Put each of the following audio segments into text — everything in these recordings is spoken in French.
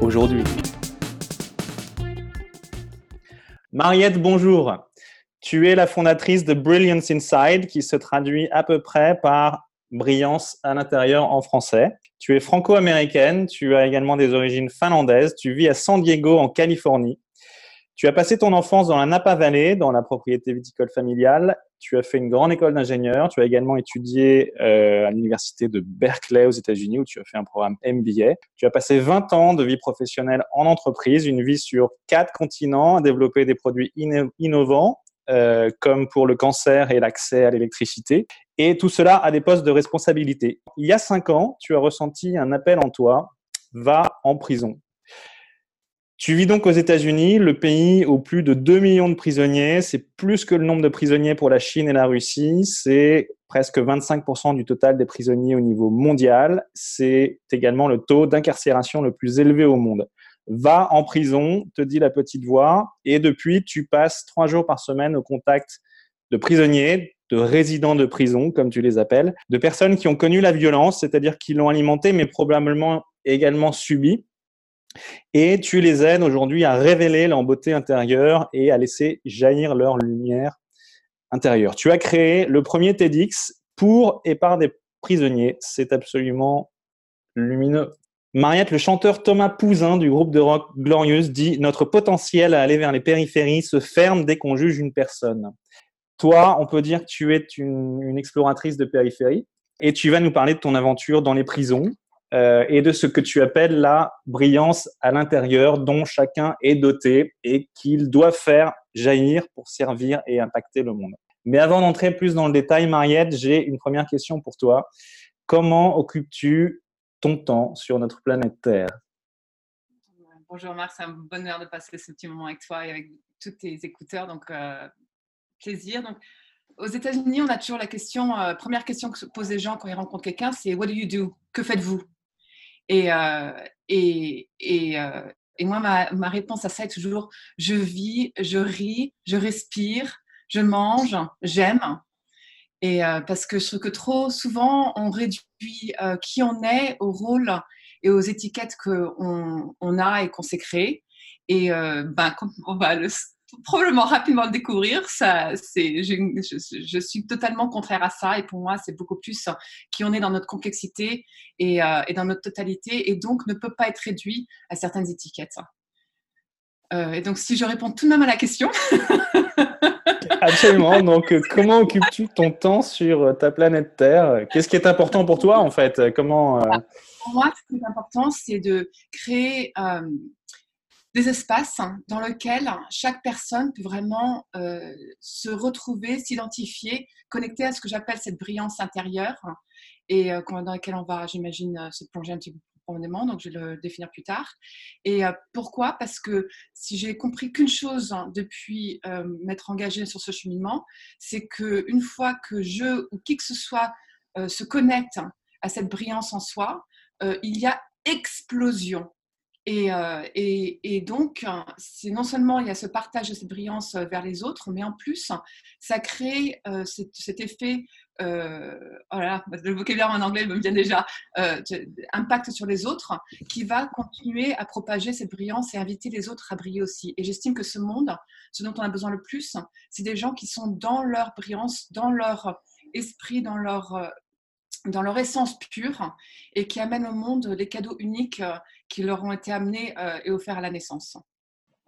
aujourd'hui. Mariette, bonjour. Tu es la fondatrice de Brilliance Inside, qui se traduit à peu près par brillance à l'intérieur en français. Tu es franco-américaine, tu as également des origines finlandaises, tu vis à San Diego en Californie. Tu as passé ton enfance dans la Napa Valley, dans la propriété viticole familiale. Tu as fait une grande école d'ingénieur. Tu as également étudié euh, à l'université de Berkeley aux États-Unis, où tu as fait un programme MBA. Tu as passé 20 ans de vie professionnelle en entreprise, une vie sur quatre continents, à développer des produits innovants, euh, comme pour le cancer et l'accès à l'électricité. Et tout cela à des postes de responsabilité. Il y a cinq ans, tu as ressenti un appel en toi, va en prison. Tu vis donc aux États-Unis, le pays au plus de 2 millions de prisonniers. C'est plus que le nombre de prisonniers pour la Chine et la Russie. C'est presque 25% du total des prisonniers au niveau mondial. C'est également le taux d'incarcération le plus élevé au monde. Va en prison, te dit la petite voix, et depuis, tu passes trois jours par semaine au contact de prisonniers, de résidents de prison, comme tu les appelles, de personnes qui ont connu la violence, c'est-à-dire qui l'ont alimentée, mais probablement également subi et tu les aides aujourd'hui à révéler leur beauté intérieure et à laisser jaillir leur lumière intérieure. Tu as créé le premier TEDx pour et par des prisonniers. C'est absolument lumineux. Mariette, le chanteur Thomas Pouzin du groupe de rock Glorious dit Notre potentiel à aller vers les périphéries se ferme dès qu'on juge une personne. Toi, on peut dire que tu es une, une exploratrice de périphérie et tu vas nous parler de ton aventure dans les prisons, euh, et de ce que tu appelles la brillance à l'intérieur dont chacun est doté et qu'il doit faire jaillir pour servir et impacter le monde. Mais avant d'entrer plus dans le détail, Mariette, j'ai une première question pour toi. Comment occupes-tu ton temps sur notre planète Terre? Bonjour Marc, c'est un bonheur de passer ce petit moment avec toi et avec tous tes écouteurs, donc euh, plaisir. Donc, aux États-Unis, on a toujours la question, euh, première question que se posent les gens quand ils rencontrent quelqu'un, c'est What do you do? Que faites-vous? Et, euh, et, et, euh, et, moi, ma, ma, réponse à ça est toujours je vis, je ris, je respire, je mange, j'aime. Et euh, parce que je trouve que trop souvent, on réduit qui on est au rôle et aux étiquettes qu'on on a et qu'on s'est créées. Et ben, on va le probablement rapidement le découvrir. Ça, c'est, je, je, je, suis totalement contraire à ça. Et pour moi, c'est beaucoup plus qui on est dans notre complexité et, euh, et, dans notre totalité, et donc ne peut pas être réduit à certaines étiquettes. Euh, et donc, si je réponds tout de même à la question. Absolument. Donc, euh, comment occupes-tu ton temps sur ta planète Terre? Qu'est-ce qui est important pour toi, en fait? Comment euh... Pour moi, ce qui est important, c'est de créer des espaces dans lesquels chaque personne peut vraiment euh, se retrouver, s'identifier, connecter à ce que j'appelle cette brillance intérieure et euh, dans laquelle on va, j'imagine, euh, se plonger un petit peu profondément, donc je vais le définir plus tard. Et pourquoi? Parce que si j'ai compris qu'une chose depuis m'être engagée sur ce cheminement, c'est qu'une fois que je ou qui que ce soit se connecte à cette brillance en soi, il y a explosion et, euh, et, donc, c'est non seulement il y a ce partage de cette brillance vers les autres, mais en plus, ça crée euh, cet, effet, euh, voilà, le vocabulaire en anglais me vient déjà, euh, impact sur les autres, qui va continuer à propager cette brillance et inviter les autres à briller aussi. Et j'estime que ce monde, ce dont on a besoin le plus, c'est des gens qui sont dans leur brillance, dans leur esprit, dans leur dans leur essence pure et qui amènent au monde les cadeaux uniques euh, qui leur ont été amenés euh, et offerts à la naissance.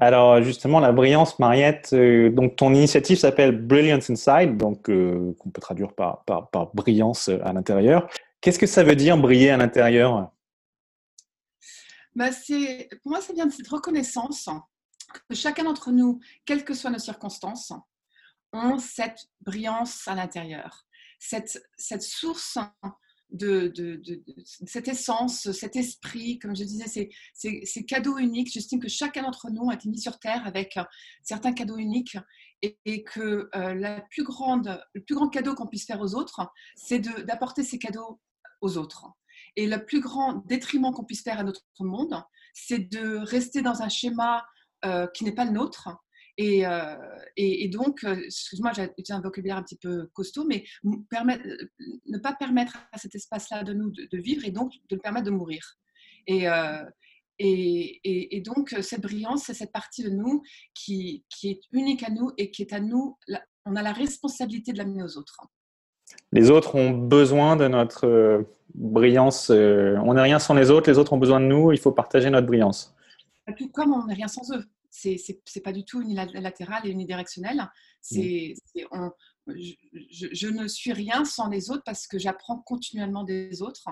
Alors justement, la brillance, Mariette, euh, donc ton initiative s'appelle Brilliance Inside, donc euh, qu'on peut traduire par, par, par brillance à l'intérieur. Qu'est-ce que ça veut dire briller à l'intérieur? Bah Pour moi, ça vient de cette reconnaissance que chacun d'entre nous, quelles que soient nos circonstances, ont cette brillance à l'intérieur cette, source de, cette essence, cet esprit, comme je disais, ces, cadeaux uniques. J'estime que chacun d'entre nous a été mis sur Terre avec certains cadeaux uniques et, que euh, la plus grande, le plus grand cadeau qu'on puisse faire aux autres, c'est d'apporter ces cadeaux aux autres. Et le plus grand détriment qu'on puisse faire à notre monde, c'est de rester dans un schéma euh, qui n'est pas le nôtre. Et, euh, et, donc, excuse-moi, j'ai un vocabulaire un petit peu costaud, mais permettre, ne pas permettre à cet espace-là de nous de, vivre et donc de le permettre de mourir. Et, et, et, donc, cette brillance, c'est cette partie de nous qui, qui, est unique à nous et qui est à nous. On a la responsabilité de l'amener aux autres. Les autres ont besoin de notre euh, brillance. Euh, on n'est rien sans les autres, les autres ont besoin de nous, il faut partager notre brillance. Tout comme on n'est rien sans eux. C'est pas du tout unilatéral et unidirectionnel. C'est mm. je, je, ne suis rien sans les autres parce que j'apprends continuellement des autres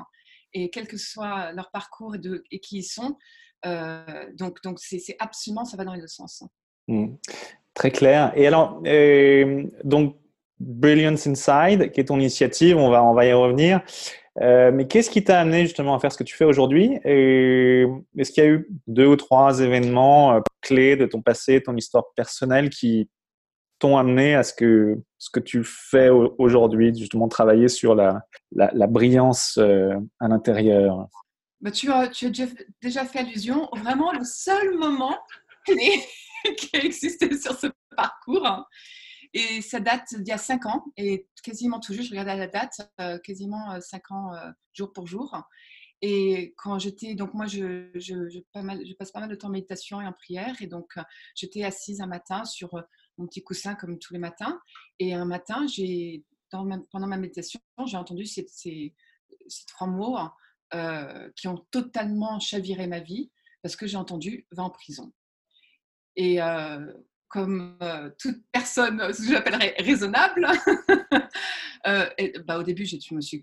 et quel que soit leur parcours et, de, et qui ils sont. Euh, donc, donc c'est absolument, ça va dans les deux sens. Hmm. Très clair. Et alors, euh, donc, Brilliance Inside, qui est ton initiative, on va, on va y revenir. Euh, mais qu'est-ce qui t'a amené justement à faire ce que tu fais aujourd'hui? Est-ce qu'il y a eu deux ou trois événements clés de ton passé, ton histoire personnelle qui t'ont amené à ce que, ce que tu fais aujourd'hui, justement travailler sur la, la, brillance euh, à l'intérieur? Bah, tu, as, tu as déjà fait allusion, vraiment le seul moment qui a existé sur ce parcours. Et ça date d'il y a cinq ans, et quasiment tout juste, je regardais la date, euh, quasiment euh, cinq ans jour pour jour. Et quand j'étais, donc moi, je, passe pas mal de temps en méditation et en prière. Et donc, j'étais assise un matin sur mon petit coussin comme tous les matins. Et un matin, j'ai, pendant ma méditation, j'ai entendu ces, ces, trois mots euh, qui ont totalement chaviré ma vie parce que j'ai entendu va en prison. Et euh, comme euh, toute personne, ce que j'appellerais raisonnable, bah, au début, j'ai,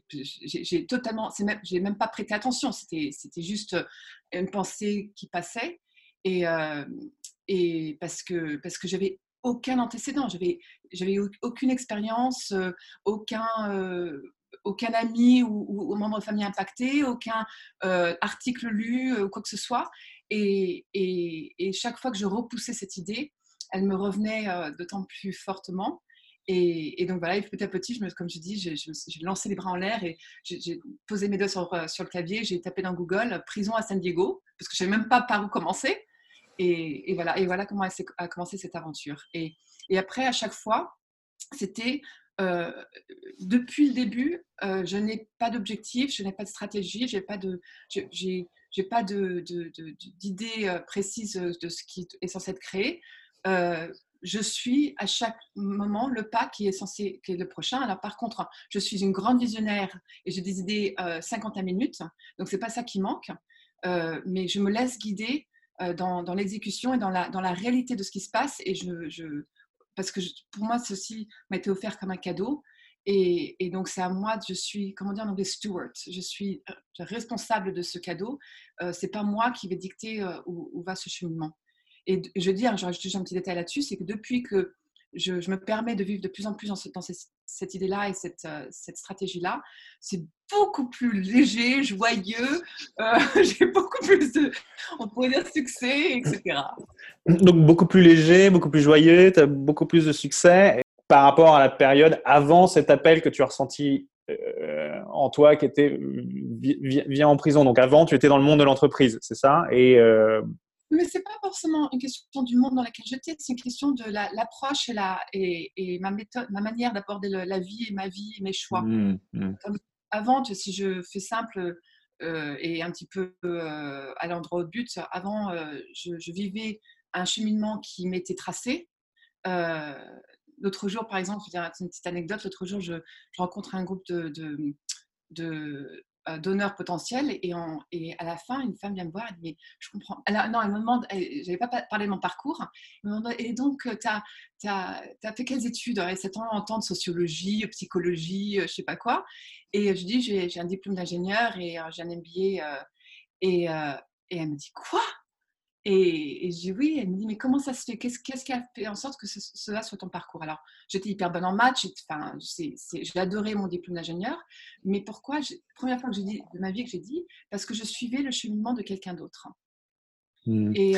j'ai, totalement, même, j'ai même pas prêté attention. C'était, c'était juste une pensée qui passait. Et, et parce que, parce que j'avais aucun antécédent, j'avais, j'avais aucune expérience, euh, aucun, euh, aucun ami ou, membre de famille impacté, aucun euh, article lu, quoi que ce soit. Et, et, chaque fois que je repoussais cette idée, elle me revenait d'autant plus fortement. Et, donc voilà, petit à petit, comme je dis, j'ai, lancé les bras en l'air et j'ai, posé mes doigts sur, sur le clavier, j'ai tapé dans Google prison à San Diego, parce que je ne savais même pas par où commencer. Et, voilà, et voilà comment a commencé cette aventure. Et, après, à chaque fois, c'était euh, depuis le début, euh, je n'ai pas d'objectif, je n'ai pas de stratégie, j'ai pas de, j'ai, pas d'idée euh, précise de ce qui est censé être créé. Je suis à chaque moment le pas qui est censé, qui le prochain. Alors par contre, je suis une grande visionnaire et j'ai des idées 50 minutes, donc c'est pas ça qui manque. mais je me laisse guider euh, dans, l'exécution et dans la, réalité de ce qui se passe. Et parce que pour moi, ceci m'a été offert comme un cadeau. Et, donc, c'est à moi, je suis, comment dire en anglais, steward. Je suis euh, responsable de ce cadeau. Euh, c'est pas moi qui vais dicter euh, où, va ce cheminement. Et je veux dire, je rajoute un petit détail là-dessus, c'est que depuis que je, me permets de vivre de plus en plus dans, cette, idée-là et cette, euh, cette stratégie-là. C'est beaucoup plus léger, joyeux, euh, j'ai beaucoup plus de, on pourrait dire, succès, etc. Donc beaucoup plus léger, beaucoup plus joyeux, tu as beaucoup plus de succès par rapport à la période avant cet appel que tu as ressenti euh, en toi qui était viens en prison. Donc avant, tu étais dans le monde de l'entreprise, c'est ça? Et mais ce n'est pas forcément une question du monde dans lequel j'étais, c'est une question de l'approche et, la, et, et, ma, méthode, ma manière d'aborder la vie et ma vie et mes choix. Mmh, mmh. avant, si je fais simple euh, et un petit peu euh, à l'endroit au but, avant, euh, je, vivais un cheminement qui m'était tracé. L'autre jour, par exemple, je vais dire une petite anecdote, l'autre jour, je, rencontre un groupe de, de, de euh, donneur potentiel et, à la fin, une femme vient me voir et dit Mais je comprends. Elle non, elle me demande Je n'avais pas parlé de mon parcours. Elle me demande Et donc, euh, tu as, as, fait quelles études? Et c'est en temps de sociologie, psychologie, euh, je sais pas quoi. Et je dis J'ai un diplôme d'ingénieur et j'ai un MBA. et, et elle me dit Quoi? Et, je dis oui, elle me dit mais comment ça se fait? Qu'est-ce qui a fait en sorte que cela soit ton parcours? Alors j'étais hyper bonne en maths, enfin, j'ai adoré mon diplôme d'ingénieur, mais pourquoi? Première fois que j'ai dit de ma vie que j'ai dit parce que je suivais le cheminement de quelqu'un d'autre. Mmh. Et,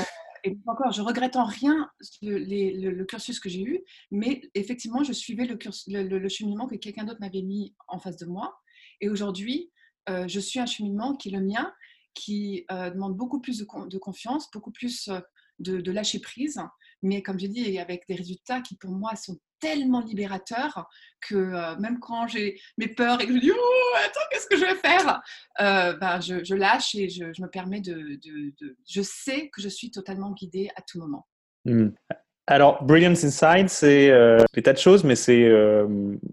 encore, je regrette en rien le, cursus que j'ai eu, mais effectivement, je suivais le, le cheminement que quelqu'un d'autre m'avait mis en face de moi. Et aujourd'hui, euh, je suis un cheminement qui est le mien, qui euh, demande beaucoup plus de, confiance, beaucoup plus euh, de, lâcher prise, mais comme j'ai dit, avec des résultats qui pour moi sont tellement libérateurs que euh, même quand j'ai mes peurs et que je dis oh attends qu'est-ce que je vais faire, ben, je, lâche et je, me permets de, je sais que je suis totalement guidée à tout moment. Mmh. Alors, Brilliance Inside, c'est euh, des tas de choses, mais c'est euh,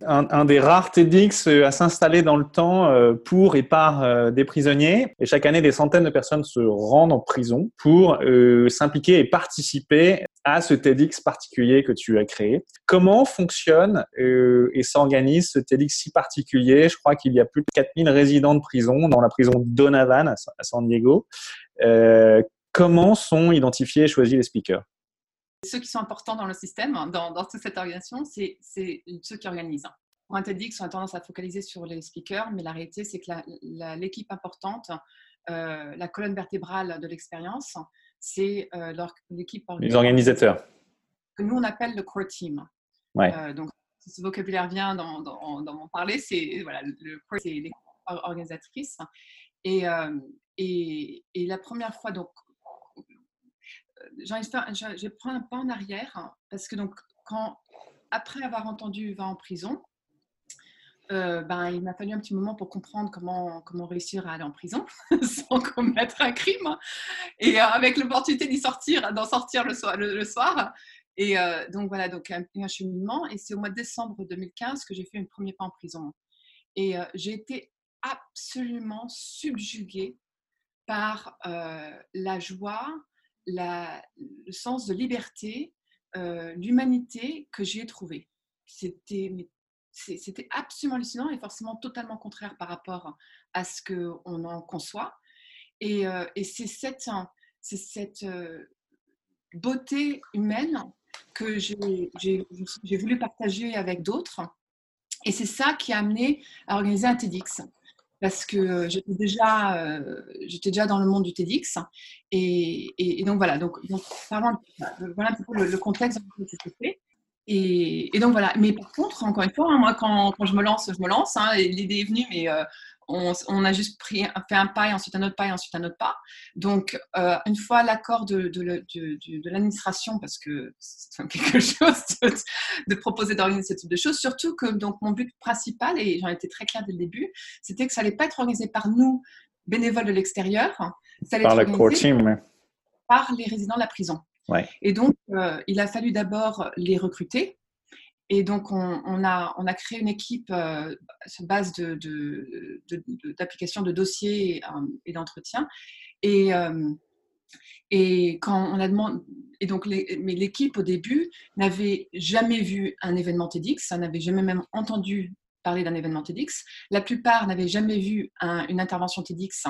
un, des rares TEDx euh, à s'installer dans le temps euh, pour et par des prisonniers. Et chaque année, des centaines de personnes se rendent en prison pour s'impliquer et participer à ce TEDx particulier que tu as créé. Comment fonctionne et s'organise ce TEDx si particulier? Je crois qu'il y a plus de 4000 résidents de prison dans la prison Donovan à San Diego. comment sont identifiés et choisis les speakers? Ceux qui sont importants dans le système, dans, toute cette organisation, c'est ceux qui organisent. Pour un TEDx, on a tendance à focaliser sur les speakers, mais la réalité, c'est que l'équipe importante, euh, la colonne vertébrale de l'expérience, c'est euh, l'équipe Les organisateurs. Que nous, on appelle le core team. Ouais. Euh, donc, si ce vocabulaire vient dans, dans, mon parler, c'est voilà, le core, c'est l'équipe organisatrice. Et, et, et, la première fois, donc, je prends un pas en arrière hein, parce que donc quand après avoir entendu va en prison, euh, ben, il m'a fallu un petit moment pour comprendre comment, comment réussir à aller en prison sans commettre un crime et euh, avec l'opportunité d'y sortir, d'en sortir le soir. Le, soir. Et euh, donc voilà, donc un, un cheminement. Et c'est au mois de décembre 2015 que j'ai fait un premier pas en prison. Et j'ai été absolument subjuguée par la joie, le sens de liberté, euh, l'humanité que j'y ai trouvé. C'était, absolument hallucinant et forcément totalement contraire par rapport à ce qu'on en conçoit. Et, euh, et c'est cette, cette euh, beauté humaine que j'ai voulu partager avec d'autres. Et c'est ça qui a amené à organiser un TEDx parce que euh, j'étais déjà, euh, déjà dans le monde du TEDx. Et, donc voilà, donc, voilà un peu le, contexte dans lequel fait. Et, et, donc voilà, mais par contre, encore une fois, hein, moi quand, quand, je me lance, je me lance. Hein, L'idée est venue, mais euh, on, a juste pris, fait un pas et ensuite un autre pas et ensuite un autre pas. Donc, euh, une fois l'accord de, de, l'administration, parce que c'est quelque chose de, proposer d'organiser ce type de choses, surtout que donc, mon but principal, et j'en étais très claire dès le début, c'était que ça n'allait pas être organisé par nous, bénévoles de l'extérieur, ça allait par être organisé par les résidents de la prison. Et donc, euh, il a fallu d'abord les recruter, et donc, on, a, créé une équipe euh, sur base d'applications de, dossiers euh, et, d'entretien. Et, euh, et quand on a demandé, et donc, mais l'équipe au début n'avait jamais vu un événement TEDx, n'avait jamais même entendu parler d'un événement TEDx. La plupart n'avaient jamais vu une intervention TEDx.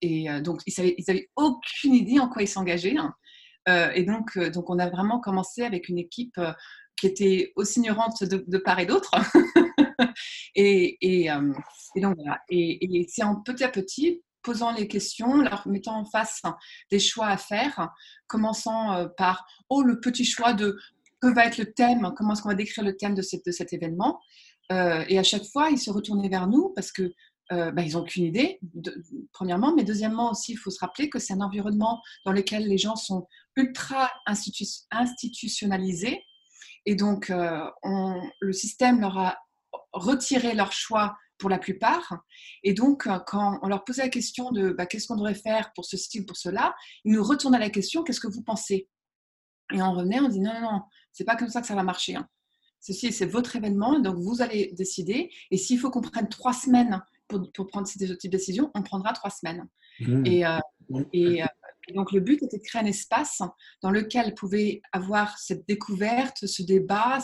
et donc, ils n'avaient aucune idée en quoi ils s'engageaient. et donc, donc, on a vraiment commencé avec une équipe qui était aussi ignorante de, part et d'autre. euh, et, donc voilà. Et, c'est en petit à petit, posant les questions, leur mettant en face des choix à faire, commençant euh, par oh le petit choix de que va être le thème, comment est-ce qu'on va décrire le thème de, cette, de cet événement. Euh, et à chaque fois, ils se retournaient vers nous parce que bah, ils n'ont aucune idée, premièrement, mais deuxièmement aussi, il faut se rappeler que c'est un environnement dans lequel les gens sont ultra institutionnalisés, et donc, euh, le système leur a retiré leur choix pour la plupart. Et donc, euh, quand on leur posait la question de bah, qu'est-ce qu'on devrait faire pour ce style, pour cela, ils nous retournaient la question qu'est-ce que vous pensez? Et on revenait, on dit non, non, non, c'est pas comme ça que ça va marcher. Hein. Ceci, c'est votre événement, donc vous allez décider. Et s'il faut qu'on prenne trois semaines pour, pour prendre ce type de décision, on prendra trois semaines. Mmh. Et, euh, et, et donc le but était de créer un espace dans lequel pouvait avoir cette découverte, ce débat,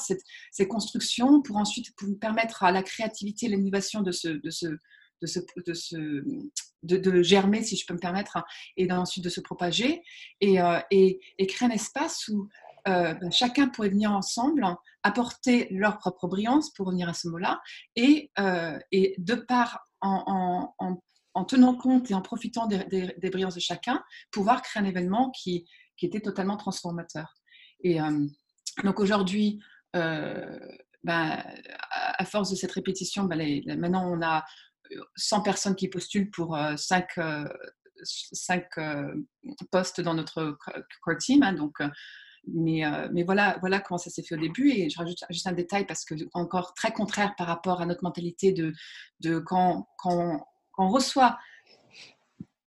ces constructions pour ensuite permettre à la créativité et l'innovation de se, de, se, de, se, de, germer, si je peux me permettre, et ensuite de se propager, et, et, et créer un espace où ben, chacun pourrait venir ensemble, apporter leur propre brillance, pour revenir à ce mot-là, et, et de part en, tenant compte et en profitant des, brillances de chacun, pouvoir créer un événement qui, était totalement transformateur. Et donc aujourd'hui, ben, à force de cette répétition, ben, maintenant on a 100 personnes qui postulent pour 5, postes dans notre core team. Hein, donc, mais, mais voilà, voilà comment ça s'est fait au début. Et je rajoute juste un détail parce que encore très contraire par rapport à notre mentalité de, de quand, quand, quand on reçoit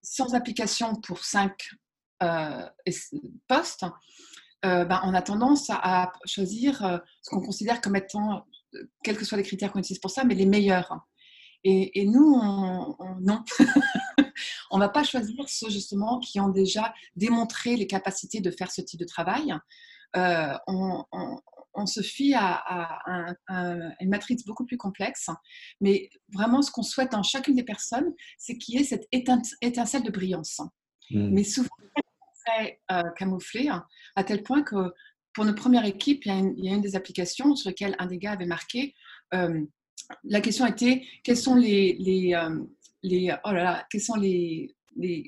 100 applications pour 5 postes, euh, ben, on a tendance à, choisir euh, ce qu'on considère comme étant, quels que soient les critères qu'on utilise pour ça, mais les meilleurs. Et, nous, on, non. on ne va pas choisir ceux justement qui ont déjà démontré les capacités de faire ce type de travail. Euh, se fie à, une matrice beaucoup plus complexe, mais vraiment ce qu'on souhaite en chacune des personnes, c'est qu'il y ait cette étincelle de brillance. Mmh. Mais souvent, très euh, camouflé, hein, à tel point que pour notre première équipe, il y, a une, des applications sur lesquelles un des gars avait marqué. Euh, la question était quelles sont les, les, euh, les oh là là, quelles sont les, les,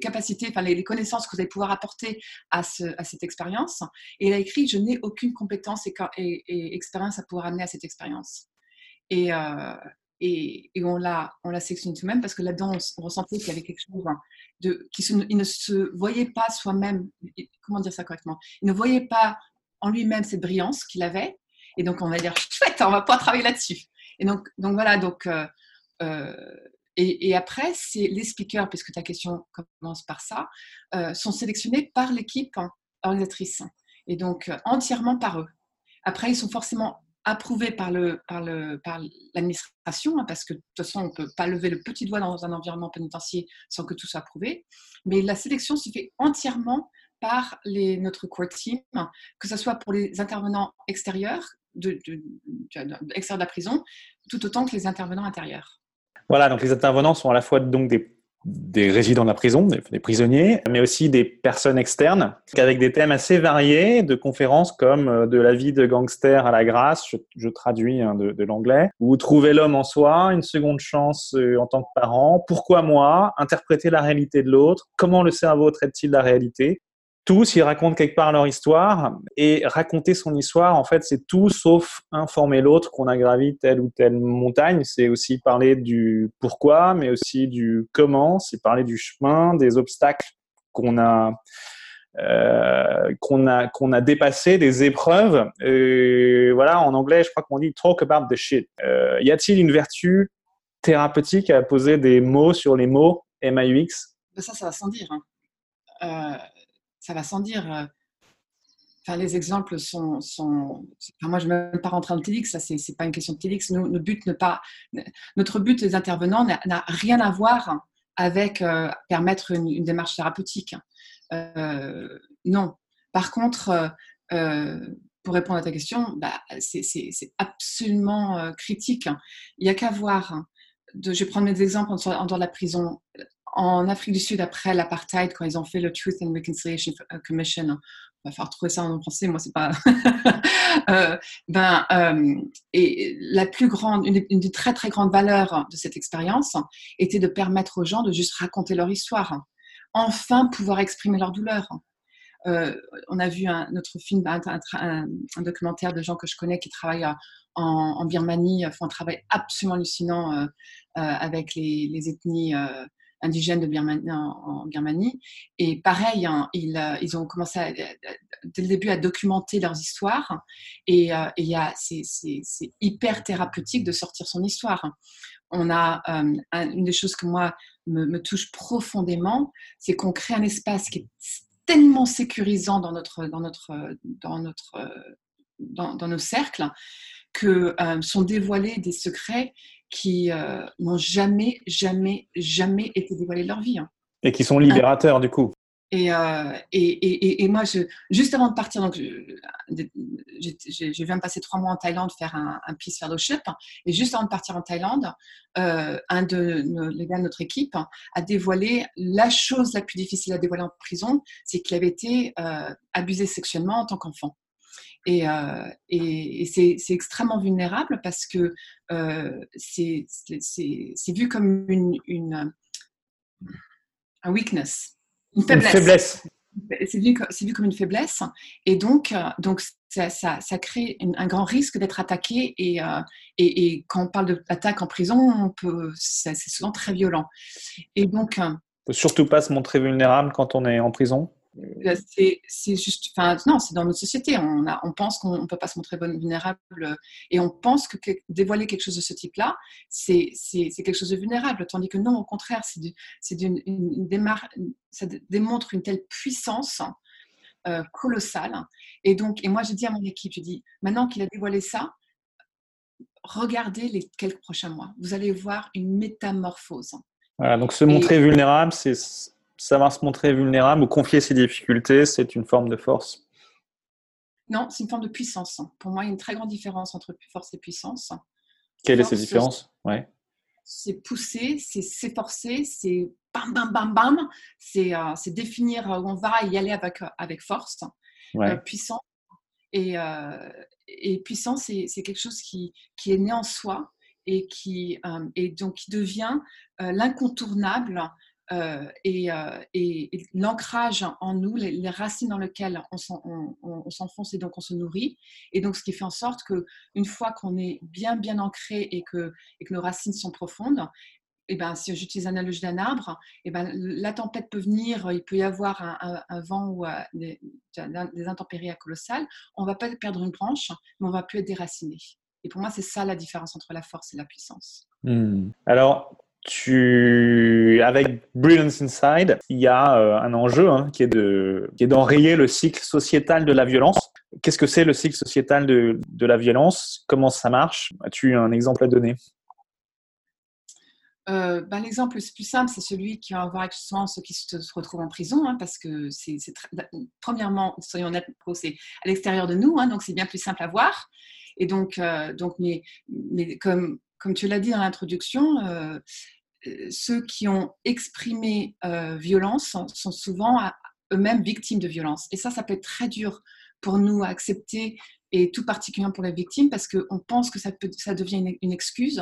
capacités, enfin les, connaissances que vous allez pouvoir apporter à, ce, à cette expérience. Et il a écrit Je n'ai aucune compétence et, expérience à pouvoir amener à cette expérience. Et, et, on l'a on l'a sélectionné tout de même parce que là-dedans, on, ressentait qu'il y avait quelque chose hein, de, qui il ne se voyait pas soi-même, comment dire ça correctement, il ne voyait pas en lui-même cette brillance qu'il avait. Et donc, on va dire, chouette, on va pas travailler là-dessus. Et donc, donc voilà, donc, euh, euh, et, après, c'est les speakers, puisque ta question commence par ça, euh, sont sélectionnés par l'équipe organisatrice. Et donc, entièrement par eux. Après, ils sont forcément approuvé par le par le par l'administration hein, parce que de toute façon on peut pas lever le petit doigt dans un environnement pénitentiaire sans que tout soit approuvé mais la sélection se fait entièrement par les, notre core team que ce soit pour les intervenants extérieurs de, de, de la prison tout autant que les intervenants intérieurs voilà donc les intervenants sont à la fois donc des résidents de la prison, des, prisonniers, mais aussi des personnes externes, avec des thèmes assez variés de conférences comme euh, de la vie de gangster à la grâce, je, traduis hein, de, de l'anglais, ou trouver l'homme en soi, une seconde chance euh, en tant que parent, pourquoi moi, interpréter la réalité de l'autre, comment le cerveau traite-t-il la réalité, tous, ils racontent quelque part leur histoire. Et raconter son histoire, en fait, c'est tout sauf informer l'autre qu'on a gravi telle ou telle montagne. C'est aussi parler du pourquoi, mais aussi du comment. C'est parler du chemin, des obstacles qu'on a, euh, qu'on a, qu'on a dépassé, des épreuves. Voilà, en anglais, je crois qu'on dit talk about the shit. Euh, y a-t-il une vertu thérapeutique à poser des mots sur les mots MAUX ben, Ça, ça va sans dire. Hein. Euh, ça va sans dire. Euh, enfin, les exemples sont. moi, je ne même pas rentrer le TEDx, ça, c'est n'est pas une question de TEDx. Notre but, notre but des intervenants n'a rien à voir avec euh, permettre une, démarche thérapeutique. Euh, non. Par contre, pour répondre à ta question, bah, c'est absolument critique. Il n'y a qu'à voir. Je vais prendre mes exemples en dehors de la prison en Afrique du Sud, après l'apartheid, quand ils ont fait le Truth and Reconciliation euh, Commission, on va faire trouver ça en français, moi c'est pas. euh, ben, euh, et la plus grande, une, des très très grandes valeurs de cette expérience était de permettre aux gens de juste raconter leur histoire, enfin pouvoir exprimer leur douleur. Euh, on a vu un, notre film, un, documentaire de gens que je connais qui travaillent en, Birmanie, font un travail absolument hallucinant avec les ethnies indigènes de Birmanie, en, Birmanie. Et pareil, hein, ils, euh, ils, ont commencé dès le début à documenter leurs histoires. Et, euh, c'est hyper thérapeutique de sortir son histoire. On a euh, une des choses que moi me, touche profondément, c'est qu'on crée un espace qui est tellement sécurisant dans notre dans notre dans notre dans, dans nos cercles que sont dévoilés des secrets qui euh, n'ont jamais, jamais, jamais été dévoilés de leur vie. Hein. Et qui sont libérateurs, du coup. Euh, et, et, et, moi, je, juste avant de partir, donc je, je, viens de passer trois mois en Thaïlande faire un, un peace fellowship. Et juste avant de partir en Thaïlande, euh, un de nos, les gars de notre équipe a dévoilé la chose la plus difficile à dévoiler en prison, c'est qu'il avait été euh, abusé sexuellement en tant qu'enfant. Et, euh, et, c'est, extrêmement vulnérable parce que euh, c'est, vu comme une, une, un weakness, une faiblesse. C'est vu, vu, comme une faiblesse. Et donc, euh, donc ça, ça, ça crée un grand risque d'être attaqué. Et, et, et, quand on parle d'attaque en prison, on peut, c'est souvent très violent. Et donc. Il faut surtout pas se montrer vulnérable quand on est en prison c'est juste, enfin, non, c'est dans notre société. On, a, on pense qu'on ne peut pas se montrer vulnérable et on pense que, dévoiler quelque chose de ce type-là, c'est quelque chose de vulnérable. Tandis que non, au contraire, c'est une, une, démarche, ça démontre une telle puissance euh, colossale. Et donc, et moi, je dis à mon équipe, je dis, maintenant qu'il a dévoilé ça, regardez les quelques prochains mois. Vous allez voir une métamorphose. Voilà, donc se montrer vulnérable, c'est savoir se montrer vulnérable ou confier ses difficultés, c'est une forme de force Non, c'est une forme de puissance. Pour moi, il y a une très grande différence entre force et puissance. Quelle est cette différence? Ouais. C'est pousser, c'est s'efforcer, c'est bam, bam, bam, bam. C'est euh, définir où on va y aller avec, avec force. Ouais. Euh, puissance. Et, euh, et puissance, c'est quelque chose qui, qui, est né en soi et qui, et donc, qui devient l'incontournable euh, euh, et, l'ancrage en nous, les, racines dans lesquelles on, s'enfonce et donc on se nourrit. Et donc, ce qui fait en sorte qu'une fois qu'on est bien, bien ancré et que, que nos racines sont profondes, eh ben, si j'utilise l'analogie d'un arbre, eh ben, la tempête peut venir, il peut y avoir un, vent ou euh, des, des, intempéries colossales. On va pas perdre une branche, mais on va plus être déraciné. Et pour moi, c'est ça la différence entre la force et la puissance. Hmm. Alors, tu, avec Brilliance Inside, il y a euh, un enjeu hein, qui est de, qui est d'enrayer le cycle sociétal de la violence. Qu'est-ce que c'est le cycle sociétal de, de la violence? Comment ça marche? As-tu un exemple à donner? Euh, ben, L'exemple le plus simple, c'est celui qui va avoir justement ceux qui se retrouvent en prison, hein, parce que c'est, premièrement, soyons honnêtes, c'est à l'extérieur de nous, hein, donc c'est bien plus simple à voir. Et donc, euh, donc mais, mais comme comme tu l'as dit dans l'introduction, euh, euh, ceux qui ont exprimé euh, violence sont, souvent eux-mêmes victimes de violence. Et ça, ça peut être très dur pour nous à accepter, et tout particulièrement pour les victimes, parce qu'on pense que ça, devient une, excuse.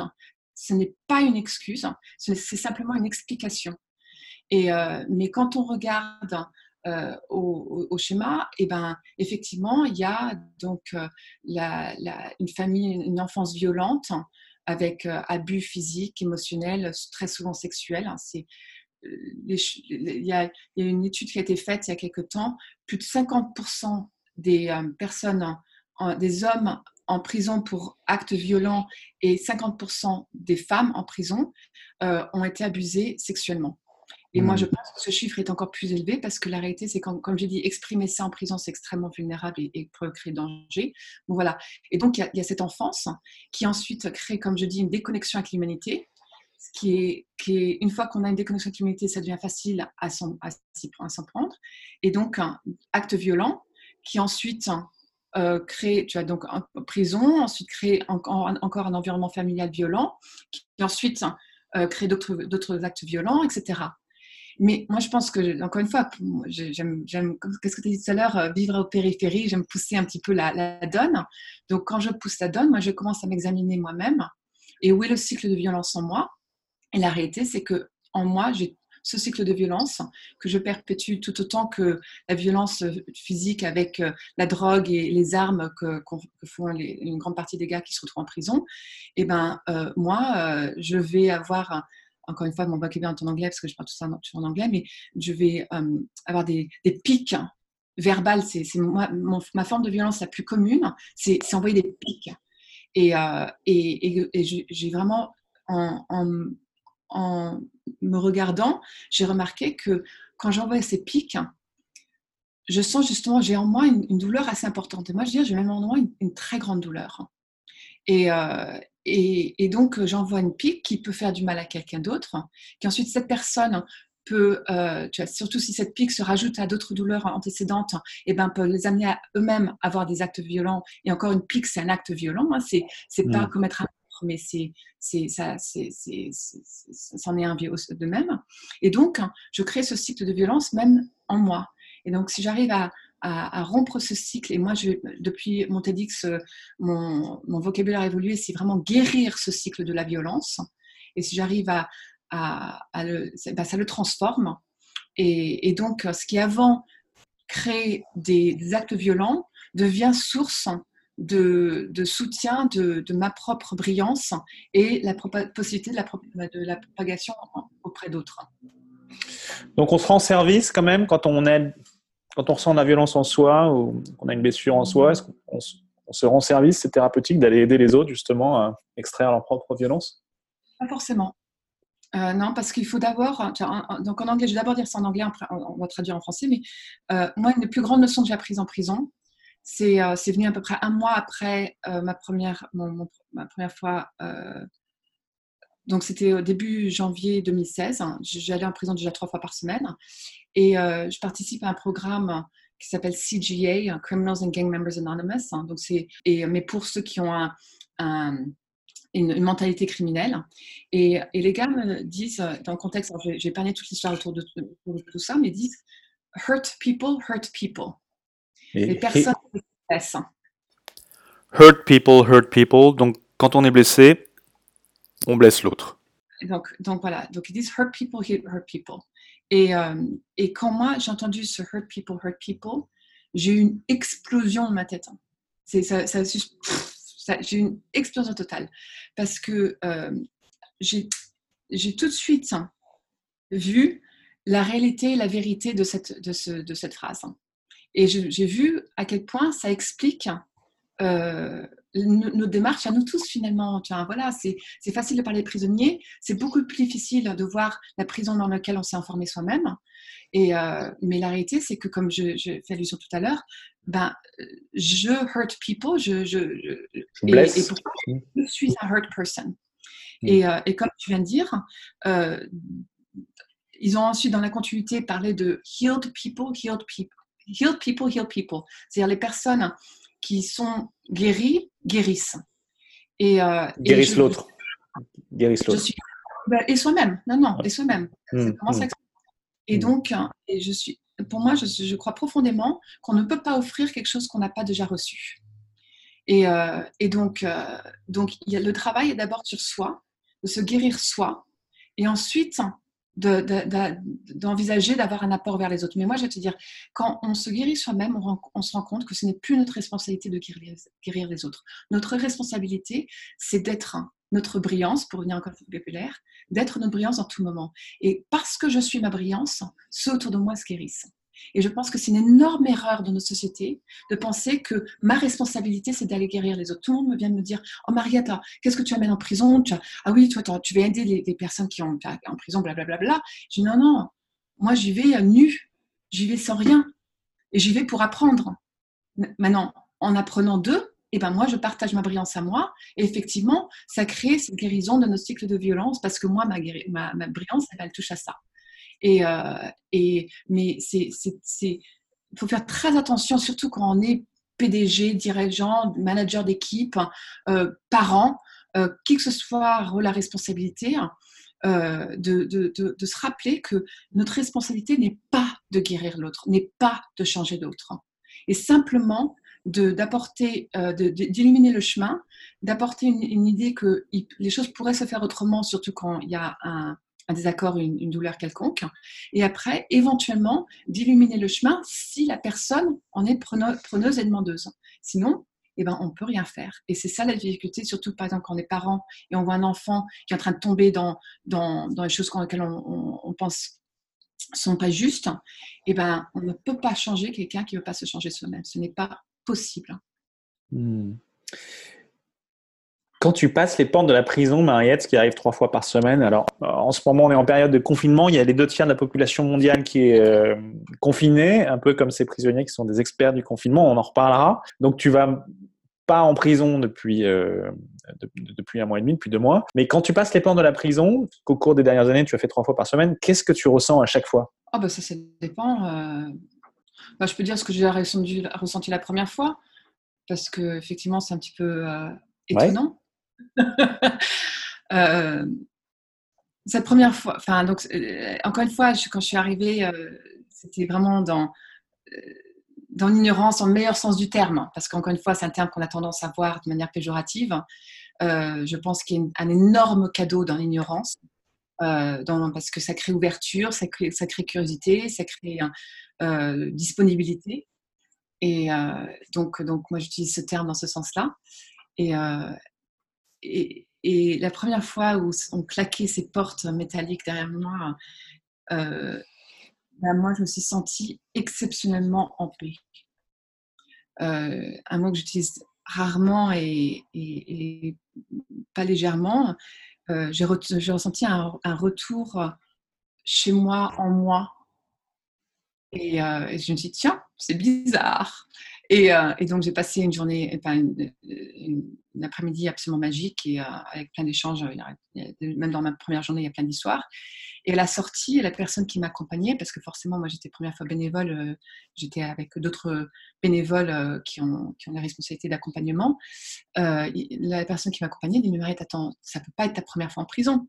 Ce n'est pas une excuse, c'est simplement une explication. Et, mais quand on regarde au, schéma, et eh ben, effectivement, il y a donc une famille, une enfance violente avec euh, abus physiques, émotionnels, très souvent sexuels. Euh, il, y a, une étude qui a été faite il y a quelque temps, plus de 50% des euh, personnes, des hommes en prison pour actes violents et 50% des femmes en prison ont été abusées sexuellement. Et moi, je mm. pense que ce chiffre est encore plus élevé parce que la réalité, c'est quand, comme j'ai dit, exprimer ça en prison, c'est extrêmement vulnérable et, peut créer danger. Donc voilà. Et donc, il y, a, cette enfance qui ensuite crée, comme je dis, une déconnexion avec l'humanité. Qui est, qui est, une fois qu'on a une déconnexion avec l'humanité, ça devient facile à s'en, prendre. Et donc, un acte violent qui ensuite euh, crée, tu vois, donc en prison, ensuite crée encore, encore un environnement familial violent, qui ensuite euh, crée d'autres, d'autres actes violents, etc. Mais moi, je pense que, encore une fois, j'aime, qu'est-ce que tu as dit tout à l'heure, euh, vivre aux périphéries, j'aime pousser un petit peu la, donne. Donc, quand je pousse la donne, moi, je commence à m'examiner moi-même. Et où est le cycle de violence en moi? Et la réalité, c'est que en moi, j'ai ce cycle de violence que je perpétue tout autant que la violence physique avec euh, la drogue et les armes que, font une grande partie des gars qui se retrouvent en prison. Et eh ben, euh, moi, je vais avoir encore une fois, mon vocabulaire est en anglais parce que je parle tout ça en anglais, mais je vais euh, avoir des, pics verbales. C'est ma forme de violence la plus commune, c'est envoyer des pics. Et, euh, j'ai vraiment, en, me regardant, j'ai remarqué que quand j'envoie ces pics, je sens justement, j'ai en moi une, douleur assez importante. Et moi, je dis, j'ai même en moi une, très grande douleur. Et, euh, et, donc, euh, j'envoie une pique qui peut faire du mal à quelqu'un d'autre, qui ensuite, cette personne peut, euh, tu vois, surtout si cette pique se rajoute à d'autres douleurs antécédentes, et eh ben, peut les amener à eux-mêmes à avoir des actes violents. Et encore une pique, c'est un acte violent. Hein, c'est pas mm. commettre un mais c'est c'est ça c'est c'en est un de même. Et donc, je crée ce cycle de violence même en moi. Et donc, si j'arrive à, à, rompre ce cycle, et moi, je, depuis mon TEDx, mon, vocabulaire a évolué, c'est vraiment guérir ce cycle de la violence. Et si j'arrive à, à, le, bah, ça le transforme. Et, donc, ce qui avant crée des, actes violents devient source de, soutien de, ma propre brillance et la possibilité de la propagation auprès d'autres. Donc, on se rend service quand même quand on aide, quand on ressent la violence en soi ou qu'on a une blessure en soi. Est-ce qu'on on se rend service, c'est thérapeutique d'aller aider les autres justement à extraire leur propre violence? Pas forcément. Euh, non, parce qu'il faut d'abord, donc en anglais, je vais d'abord dire ça en anglais, on va traduire en français, mais euh, moi, une des plus grandes leçons que j'ai apprises en prison, c'est euh, venu à peu près un mois après première, ma première fois. Donc c'était au début janvier 2016. J'allais en prison déjà trois fois par semaine et je participe à un programme qui s'appelle CGA, Criminals and Gang Members Anonymous. Donc et, mais pour ceux qui ont un une, mentalité criminelle. Et, les gars me disent, euh, dans le contexte, j'ai épargné toute l'histoire autour de, tout ça, mais disent hurt people, hurt people. les personnes qui blessent. Hurt people, hurt people. Donc, quand on est blessé, on blesse l'autre. Donc, voilà, donc ils disent hurt people, hurt people. Et, euh, et quand moi j'ai entendu ce hurt people, hurt people, j'ai eu une explosion dans ma tête. C'est ça, j'ai eu une explosion totale parce que euh, j'ai tout de suite vu la réalité et la vérité de cette, phrase. Et j'ai vu à quel point ça explique euh, nos, démarches à nous tous finalement. voilà, c'est facile de parler prisonniers, c'est beaucoup plus difficile de voir la prison dans laquelle on s'est informé soi-même. Et euh, mais la réalité, c'est que comme je, je fais allusion tout à l'heure, ben, je hurt people, je, je, et, et je suis un hurt person. Mm. Et, euh, et, comme tu viens de dire, euh, ils ont ensuite dans la continuité parlé de healed people, healed people, healed people, healed people. C'est-à-dire les personnes qui sont guéries guérissent. Et, euh, guérissent l'autre. Guérissent l'autre. Ben, et soi-même. Non, non, et soi-même. Mm. Mm. Et donc, et je suis pour moi, je, crois profondément qu'on ne peut pas offrir quelque chose qu'on n'a pas déjà reçu. Et, euh, donc, euh, donc y a, le travail est d'abord sur soi, de se guérir soi, et ensuite d'envisager d'avoir un apport vers les autres. Mais moi, je vais te dire, quand on se guérit soi-même, on, se rend compte que ce n'est plus notre responsabilité de guérir, guérir les autres. Notre responsabilité, c'est d'être notre brillance, pour revenir encore au vocabulaire, d'être notre brillance en tout moment. Et parce que je suis ma brillance, ceux autour de moi se guérissent. Et je pense que c'est une énorme erreur de notre société de penser que ma responsabilité, c'est d'aller guérir les autres. Tout le monde vient de me dire Oh, Marietta, qu'est-ce que tu amènes en prison? Ah oui, tu vas aider les, personnes qui sont en prison, blablabla. Bla, bla. Je dis Non, non, moi, j'y vais nu, j'y vais sans rien. Et j'y vais pour apprendre. Maintenant, en apprenant d'eux, et ben moi, je partage ma brillance à moi. Et effectivement, ça crée cette guérison de nos cycles de violence parce que moi, ma, brillance, elle, touche à ça. Euh, et mais il faut faire très attention, surtout quand on est PDG, dirigeant, manager d'équipe, euh, parent, euh, qui que ce soit la responsabilité, de, de, se rappeler que notre responsabilité n'est pas de guérir l'autre, n'est pas de changer l'autre. Et simplement d'apporter, d'illuminer le chemin, d'apporter une, idée que les choses pourraient se faire autrement, surtout quand il y a un, désaccord, une, douleur quelconque. Et après, éventuellement, d'illuminer le chemin si la personne en est preneuse et demandeuse. Sinon, eh ben, on ne peut rien faire. Et c'est ça la difficulté, surtout par exemple quand on est parent et on voit un enfant qui est en train de tomber dans, dans, les choses dans lesquelles on, on, pense sont pas justes, eh ben, on ne peut pas changer quelqu'un qui ne veut pas se changer soi-même. Ce n'est pas possible. Hmm. Quand tu passes les portes de la prison, Mariette, ce qui arrive trois fois par semaine, alors en ce moment on est en période de confinement, il y a les deux tiers de la population mondiale qui est euh, confinée, un peu comme ces prisonniers qui sont des experts du confinement, on en reparlera. Donc tu vas pas en prison depuis euh, depuis un mois et demi, depuis deux mois. Mais quand tu passes les portes de la prison, qu'au cours des dernières années, tu as fait trois fois par semaine, qu'est-ce que tu ressens à chaque fois? Ah bah ça, ça dépend. Euh. Bah, je peux dire ce que j'ai ressenti, ressenti, la première fois, parce que effectivement, c'est un petit peu euh, cette première fois, enfin donc encore une fois, quand je suis arrivée, c'était vraiment dans dans l'ignorance, le meilleur sens du terme, parce qu'encore une fois, c'est un terme qu'on a tendance à voir de manière péjorative. Euh, je pense qu'il y a un énorme cadeau dans l'ignorance, euh, parce que ça crée ouverture, ça crée, curiosité, ça crée euh, disponibilité. Et donc, donc, moi, j'utilise ce terme dans ce sens-là. Et, la première fois où on claquait ces portes métalliques derrière moi, ben, moi, je me suis sentie exceptionnellement en paix. Euh, un mot que j'utilise rarement et, pas légèrement. Euh, j'ai, ressenti un, retour chez moi, en moi. Et, euh, et je me suis dit, tiens, c'est bizarre. Euh, et, donc, j'ai passé une journée, enfin, une, après-midi absolument magique et euh, avec plein d'échanges. Même dans ma première journée, il y a plein d'histoires. Et à la sortie, la personne qui m'accompagnait, parce que forcément, moi, j'étais première fois bénévole, euh, j'étais avec d'autres bénévoles qui, ont, qui ont la responsabilité d'accompagnement. la personne qui m'accompagnait dit Mais Mariette, attends, ça ne peut pas être ta première fois en prison.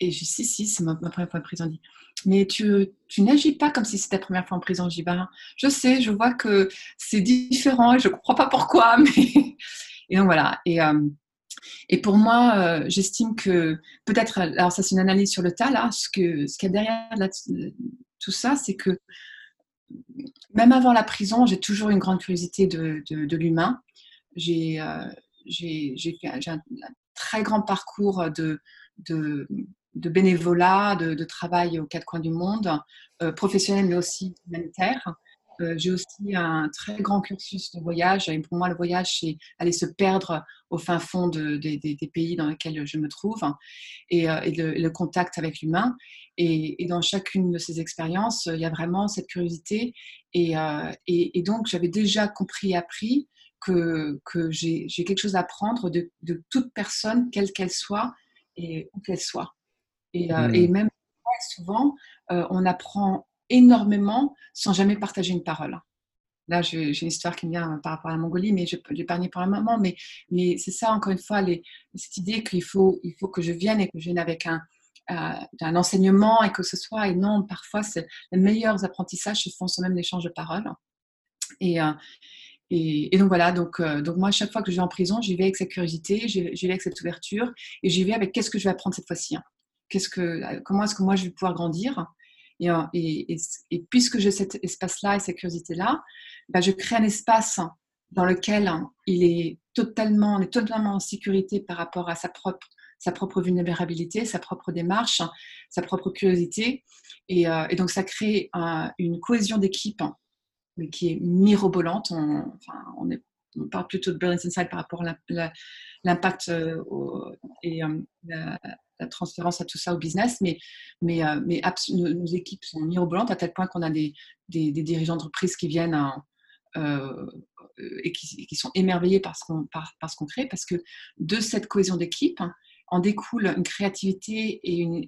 Et je dis, si, si, c'est ma, première fois en prison. Mais tu, n'agis pas comme si c'était ta première fois en prison. Je dis, ben, je sais, je vois que c'est différent et je ne comprends pas pourquoi. Mais... Et donc voilà. Et, euh, pour moi, euh, j'estime que peut-être, alors ça c'est une analyse sur le tas, là, ce qu'il ce qu'il y a derrière tout ça, c'est que même avant la prison, j'ai toujours une grande curiosité de, l'humain. J'ai euh, un, un, très grand parcours de, de, de bénévolat, de, travail aux quatre coins du monde, euh, professionnel mais aussi humanitaire. Euh, j'ai aussi un très grand cursus de voyage. Et pour moi, le voyage, c'est aller se perdre au fin fond de, des pays dans lesquels je me trouve et, euh, le, contact avec l'humain. Et, dans chacune de ces expériences, il y a vraiment cette curiosité. Et, et donc, j'avais déjà compris et appris que, que j'ai quelque chose à apprendre de, de toute personne, quelle qu'elle soit et où qu'elle soit. Et, euh, et, hmm. même souvent, euh, on apprend énormément sans jamais partager une parole. Là, j'ai une histoire qui me vient par rapport à la Mongolie, mais je peux l'épargner pour un moment. Mais, mais c'est ça, encore une fois, les, cette idée qu'il faut, il faut que je vienne et que je vienne avec un, euh, un enseignement et que ce soit, et non, parfois, les meilleurs apprentissages se font sans même l'échange de paroles. Et, et, donc voilà, donc, donc moi, chaque fois que je vais en prison, j'y vais avec cette curiosité, j'y vais avec cette ouverture, et j'y vais avec qu'est-ce que je vais apprendre cette fois-ci. Hein que, comment est-ce que moi je vais pouvoir grandir euh, et, et, puisque j'ai cet espace-là et cette curiosité-là, bah, je crée un espace dans lequel il est totalement, on est totalement en sécurité par rapport à sa propre, sa propre vulnérabilité, sa propre démarche, sa propre curiosité. Et, euh, donc, ça crée une cohésion d'équipe qui est mirobolante. On, enfin, on, est, on, parle plutôt de Brilliance Inside par rapport à l'impact euh, et la, la transférence à tout ça au business, mais, mais, euh, mais nos, équipes sont mirobolantes à tel point qu'on a des, des, dirigeants d'entreprise qui viennent euh, et qui, sont émerveillés par ce qu'on par, qu'on crée, parce que de cette cohésion d'équipe en découle une créativité et une,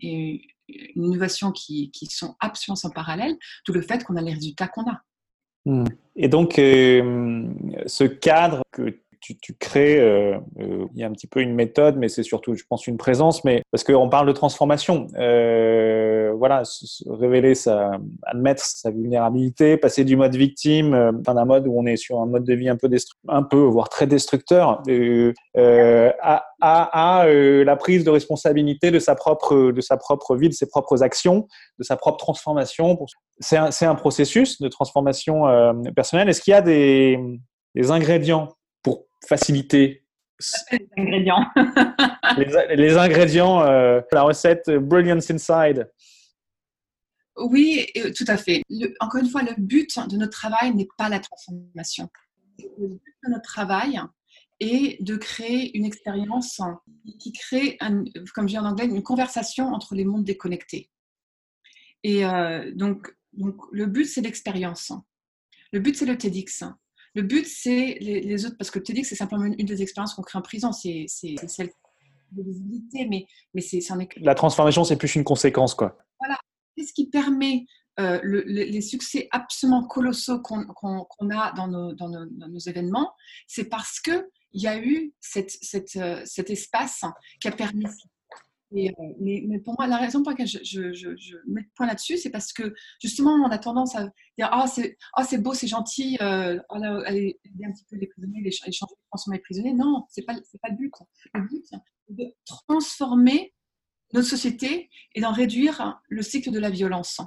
innovation qui, qui, sont absolument sans parallèle, tout le fait qu'on a les résultats qu'on a. Hmm. Et donc, euh, ce cadre que tu, crées, euh, euh, il y a un petit peu une méthode, mais c'est surtout, je pense, une présence, mais parce qu'on parle de transformation. Euh, voilà, révéler sa, admettre sa vulnérabilité, passer du mode victime, d'un mode où on est sur un mode de vie un peu, un peu voire très destructeur, à, la prise de responsabilité de sa propre, de sa propre vie, de ses propres actions, de sa propre transformation. C'est un, un, processus de transformation personnelle. Est-ce qu'il y a des, des ingrédients faciliter les ingrédients. les, ingrédients, euh, la recette Brilliance Inside. Oui, tout à fait. encore une fois, le but de notre travail n'est pas la transformation. Le but de notre travail est de créer une expérience qui crée, comme je dis en anglais, une conversation entre les mondes déconnectés. Et euh, donc, donc, le but, c'est l'expérience. Le but, c'est le TEDx. Le but, c'est les, autres, parce que tu dis que c'est simplement une, des expériences qu'on crée en prison, c'est celle de visibilité, mais, mais c'est La transformation, c'est plus une conséquence, quoi. Voilà. Qu'est-ce qui permet euh, les succès absolument colossaux qu'on a dans nos, dans nos, événements? C'est parce qu'il y a eu cette, cette, euh, cet espace qui a permis euh, mais, pour moi, la raison pour laquelle je, je, mets le point là-dessus, c'est parce que justement, on a tendance à dire Ah, c'est oh, beau, c'est gentil, euh, oh, allez, un petit peu les prisonniers, les, les changer, transformer les prisonniers. Non, ce n'est pas, pas le but. Le but, c'est de transformer notre société et d'en réduire le cycle de la violence.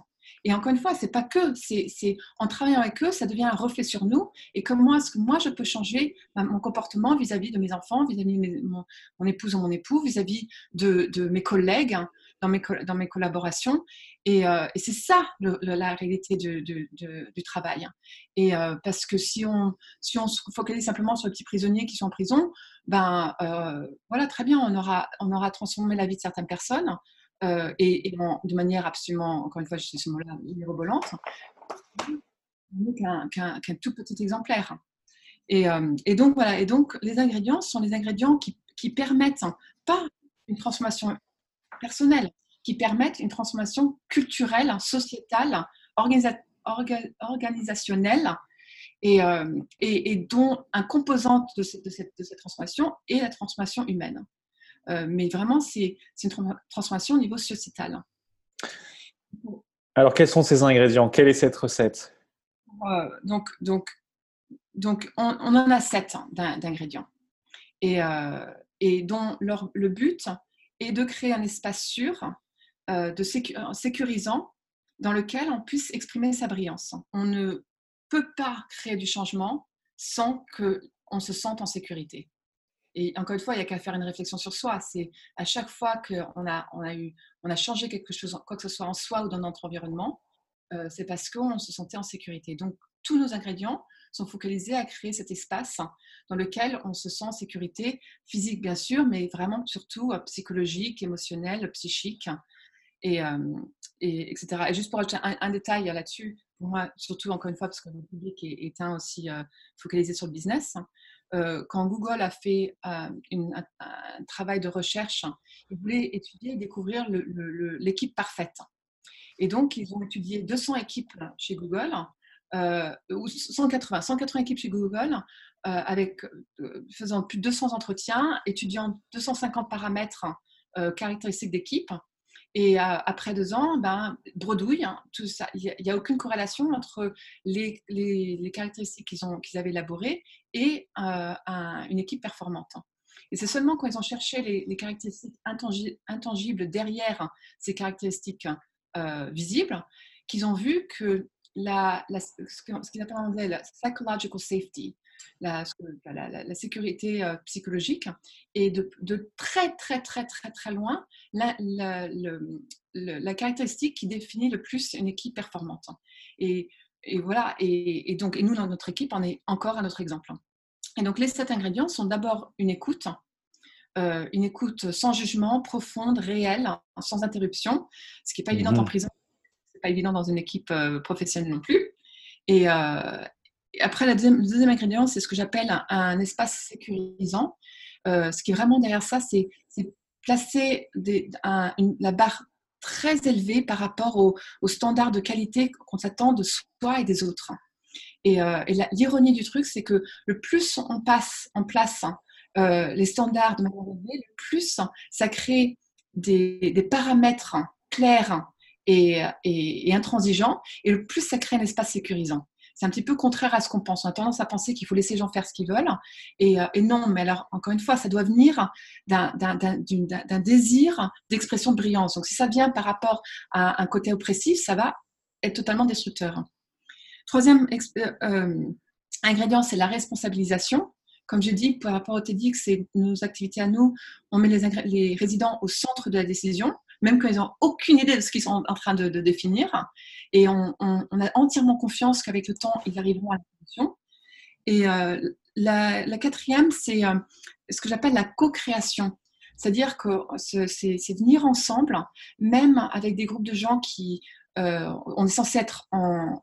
Et encore une fois, c'est pas que, c'est en travaillant avec eux, ça devient un reflet sur nous. Et comment est-ce que moi je peux changer mon comportement vis-à-vis de mes enfants, vis-à-vis de mon, épouse ou mon époux, vis-à-vis de, mes collègues, hein, dans mes, dans mes collaborations. Et, euh, c'est ça la réalité du, travail. Et euh, parce que si on, si on se focalise simplement sur les petits prisonniers qui sont en prison, ben euh, voilà, très bien, on aura, on aura transformé la vie de certaines personnes. Euh, et, de manière absolument, encore une fois, je sais ce mot-là, mirobolante, qu'un tout petit exemplaire. Et, euh, donc, les ingrédients sont les ingrédients qui, permettent pas une transformation personnelle, qui permettent une transformation culturelle, sociétale, organisationnelle, et, euh, et, dont un composant de cette, de, cette, de cette transformation est la transformation humaine. Euh, mais vraiment, c'est une transformation au niveau sociétal. Alors, quels sont ces ingrédients? Quelle est cette recette? Euh, donc, donc, donc on, en a sept hein, d'ingrédients. Et, euh, et dont le but est de créer un espace sûr, de sécurisant, dans lequel on puisse exprimer sa brillance. On ne peut pas créer du changement sans qu'on se sente en sécurité. Et encore une fois, il n'y a qu'à faire une réflexion sur soi. C'est à chaque fois qu'on a, on a, a changé quelque chose, quoi que ce soit en soi ou dans notre environnement, euh, c'est parce qu'on se sentait en sécurité. Donc, tous nos ingrédients sont focalisés à créer cet espace dans lequel on se sent en sécurité, physique bien sûr, mais vraiment surtout euh, psychologique, émotionnel, psychique, et, euh, et etc. Et juste pour ajouter un, détail là-dessus, pour moi, surtout encore une fois, parce que le public est, aussi focalisé sur le business, euh, quand Google a fait euh, un, travail de recherche, ils voulaient étudier et découvrir l'équipe parfaite. Et donc, ils ont étudié 200 équipes chez Google, euh, ou 180, 180 équipes chez Google, avec, faisant plus de 200 entretiens, étudiant 250 paramètres caractéristiques d'équipe. Et après deux ans, ben, bredouille, hein, tout ça. Il n'y a, aucune corrélation entre les, les, caractéristiques qu'ils qu'ils avaient élaborées et euh, une équipe performante. Et c'est seulement quand ils ont cherché les, caractéristiques intangibles derrière ces caractéristiques euh, visibles qu'ils ont vu que la, ce qu'ils appellent en anglais la psychological safety, la, la, sécurité euh, psychologique, et de, de, très très très très très loin la, la, caractéristique qui définit le plus une équipe performante. Et et voilà, et, donc, et nous, dans notre équipe, on est encore un autre exemple. Et donc, les sept ingrédients sont d'abord une écoute, euh, une écoute sans jugement, profonde, réelle, sans interruption, ce qui n'est pas évident en mhm. prison, ce n'est pas évident dans une équipe euh, professionnelle non plus. Et, euh, après, le deuxième, ingrédient, c'est ce que j'appelle un, espace sécurisant. ce qui est vraiment derrière ça, c'est placer la barre très élevé par rapport aux standards de qualité qu'on s'attend de soi et des autres. Et, euh, l'ironie du truc, c'est que le plus on passe en place euh, les standards de manière élevée, le plus ça crée des, paramètres clairs et, et, intransigeants, et le plus ça crée un espace sécurisant c'est un petit peu contraire à ce qu'on pense. On a tendance à penser qu'il faut laisser les gens faire ce qu'ils veulent. Et, euh, non, mais alors, encore une fois, ça doit venir d'un désir d'expression de brillance. Donc, si ça vient par rapport à un côté oppressif, ça va être totalement destructeur. Troisième euh, euh, ingrédient, c'est la responsabilisation. Comme je dis, par rapport au TEDx, c'est nos activités à nous, on met les, les résidents au centre de la décision même quand ils n'ont aucune idée de ce qu'ils sont en train de, définir. Et on, a entièrement confiance qu'avec le temps, ils arriveront à la solution. Et euh, la, quatrième, c'est euh, ce que j'appelle la co-création. C'est-à-dire que c'est venir ensemble, même avec des groupes de gens qui, euh, on est censé être en,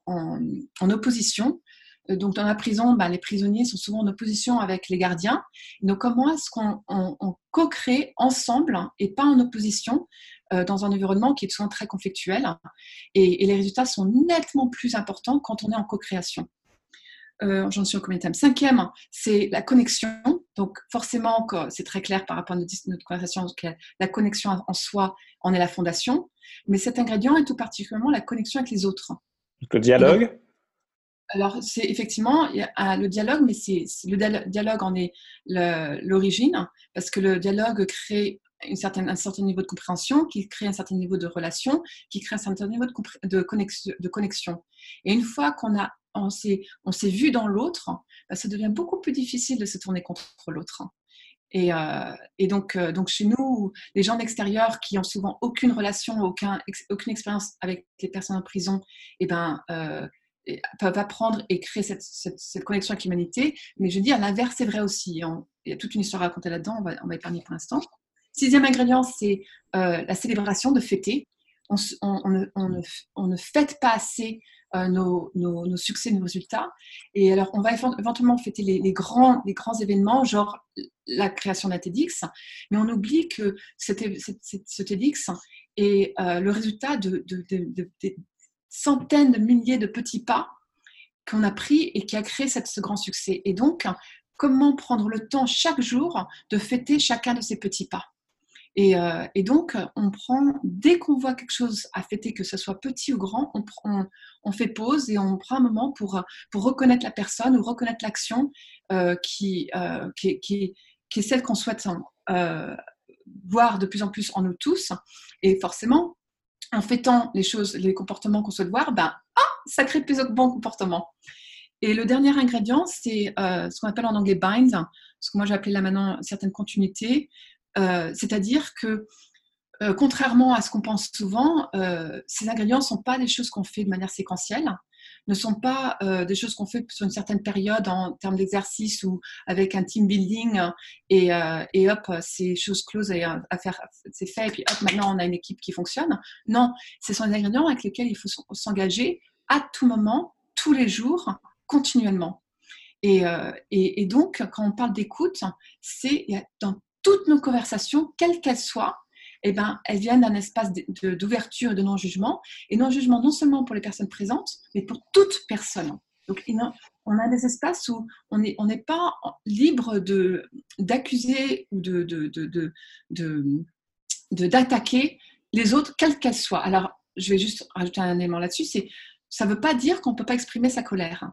opposition, donc, dans la prison, bah, les prisonniers sont souvent en opposition avec les gardiens. Donc, comment est-ce qu'on co-crée ensemble et pas en opposition euh, dans un environnement qui est souvent très conflictuel et, les résultats sont nettement plus importants quand on est en co-création. Euh, j'en suis au combien Cinquième, c'est la connexion. Donc forcément, c'est très clair par rapport à notre, notre conversation, la connexion en soi en est la fondation. Mais cet ingrédient est tout particulièrement la connexion avec les autres. Le dialogue? Alors, c'est effectivement le dialogue, mais c'est le dialogue en est l'origine, parce que le dialogue crée un certain niveau de compréhension, qui crée un certain niveau de relation, qui crée un certain niveau de, connexion. Et une fois qu'on a on s'est vu dans l'autre, bah, ça devient beaucoup plus difficile de se tourner contre l'autre. Et, euh, et donc, euh, donc, chez nous, les gens d'extérieur qui ont souvent aucune relation, aucun, aucune expérience avec les personnes en prison, eh ben, euh, peuvent apprendre et créer cette, cette, connexion avec l'humanité. Mais je veux dire, l'inverse est vrai aussi. il y a toute une histoire à raconter là-dedans, on va, épargner pour l'instant. Sixième ingrédient, c'est la célébration de fêter. On, on, on, ne, fête pas assez nos, nos, nos, succès, nos résultats. Et alors, on va éventuellement fêter les, grands, les grands événements, genre la création d'un TEDx, mais on oublie que ce TEDx est le résultat de, centaines de milliers de petits pas qu'on a pris et qui a créé ce grand succès. Et donc, comment prendre le temps chaque jour de fêter chacun de ces petits pas? Et, euh, et, donc, on prend, dès qu'on voit quelque chose à fêter, que ce soit petit ou grand, on, fait pause et on prend un moment pour, pour reconnaître la personne ou reconnaître l'action euh, qui, euh, qui, qui, qui, est celle qu'on souhaite voir de plus en plus en nous tous. Et forcément, en fêtant les choses, les comportements qu'on souhaite voir, ben, ah, ça crée plus de bons comportements. Et le dernier ingrédient, c'est euh, ce qu'on appelle en anglais bind, ce que moi j'ai appelé là maintenant certaines continuités. Euh, c'est-à-dire que, euh, contrairement à ce qu'on pense souvent, ces ingrédients ne sont pas des choses qu'on fait de manière séquentielle ne sont pas euh, des choses qu'on fait sur une certaine période en termes d'exercice ou avec un team building et, euh, et hop, c'est choses closes à, à faire, c'est fait et puis hop, maintenant on a une équipe qui fonctionne. Non, ce sont des ingrédients avec lesquels il faut s'engager à tout moment, tous les jours, continuellement. Et, euh, et, et donc, quand on parle d'écoute, c'est dans toutes nos conversations, quelles qu'elles soient, eh ben, elles viennent d'un espace d'ouverture et de non-jugement. Et non-jugement non seulement pour les personnes présentes, mais pour toute personne. Donc, on a des espaces où on n'est pas libre d'accuser ou de, d'attaquer les autres, quelles qu'elles soient. Alors, je vais juste rajouter un élément là-dessus, ça ne veut pas dire qu'on ne peut pas exprimer sa colère.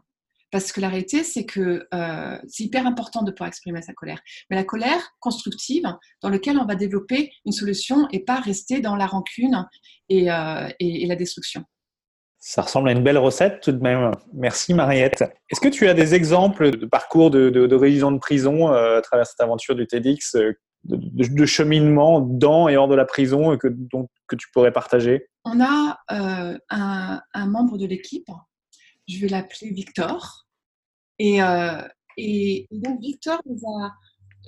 Parce que la réalité, c'est que euh, c'est hyper important de pouvoir exprimer sa colère. Mais la colère constructive, dans laquelle on va développer une solution et pas rester dans la rancune et, euh, et, la destruction. Ça ressemble à une belle recette tout de même. Merci Mariette. Est-ce que tu as des exemples de parcours de, de, de révision de prison euh, à travers cette aventure du TEDx, de, de, cheminement dans et hors de la prison que, donc, que tu pourrais partager? On a un, un membre de l'équipe, je vais l'appeler Victor, et, euh, et, donc, Victor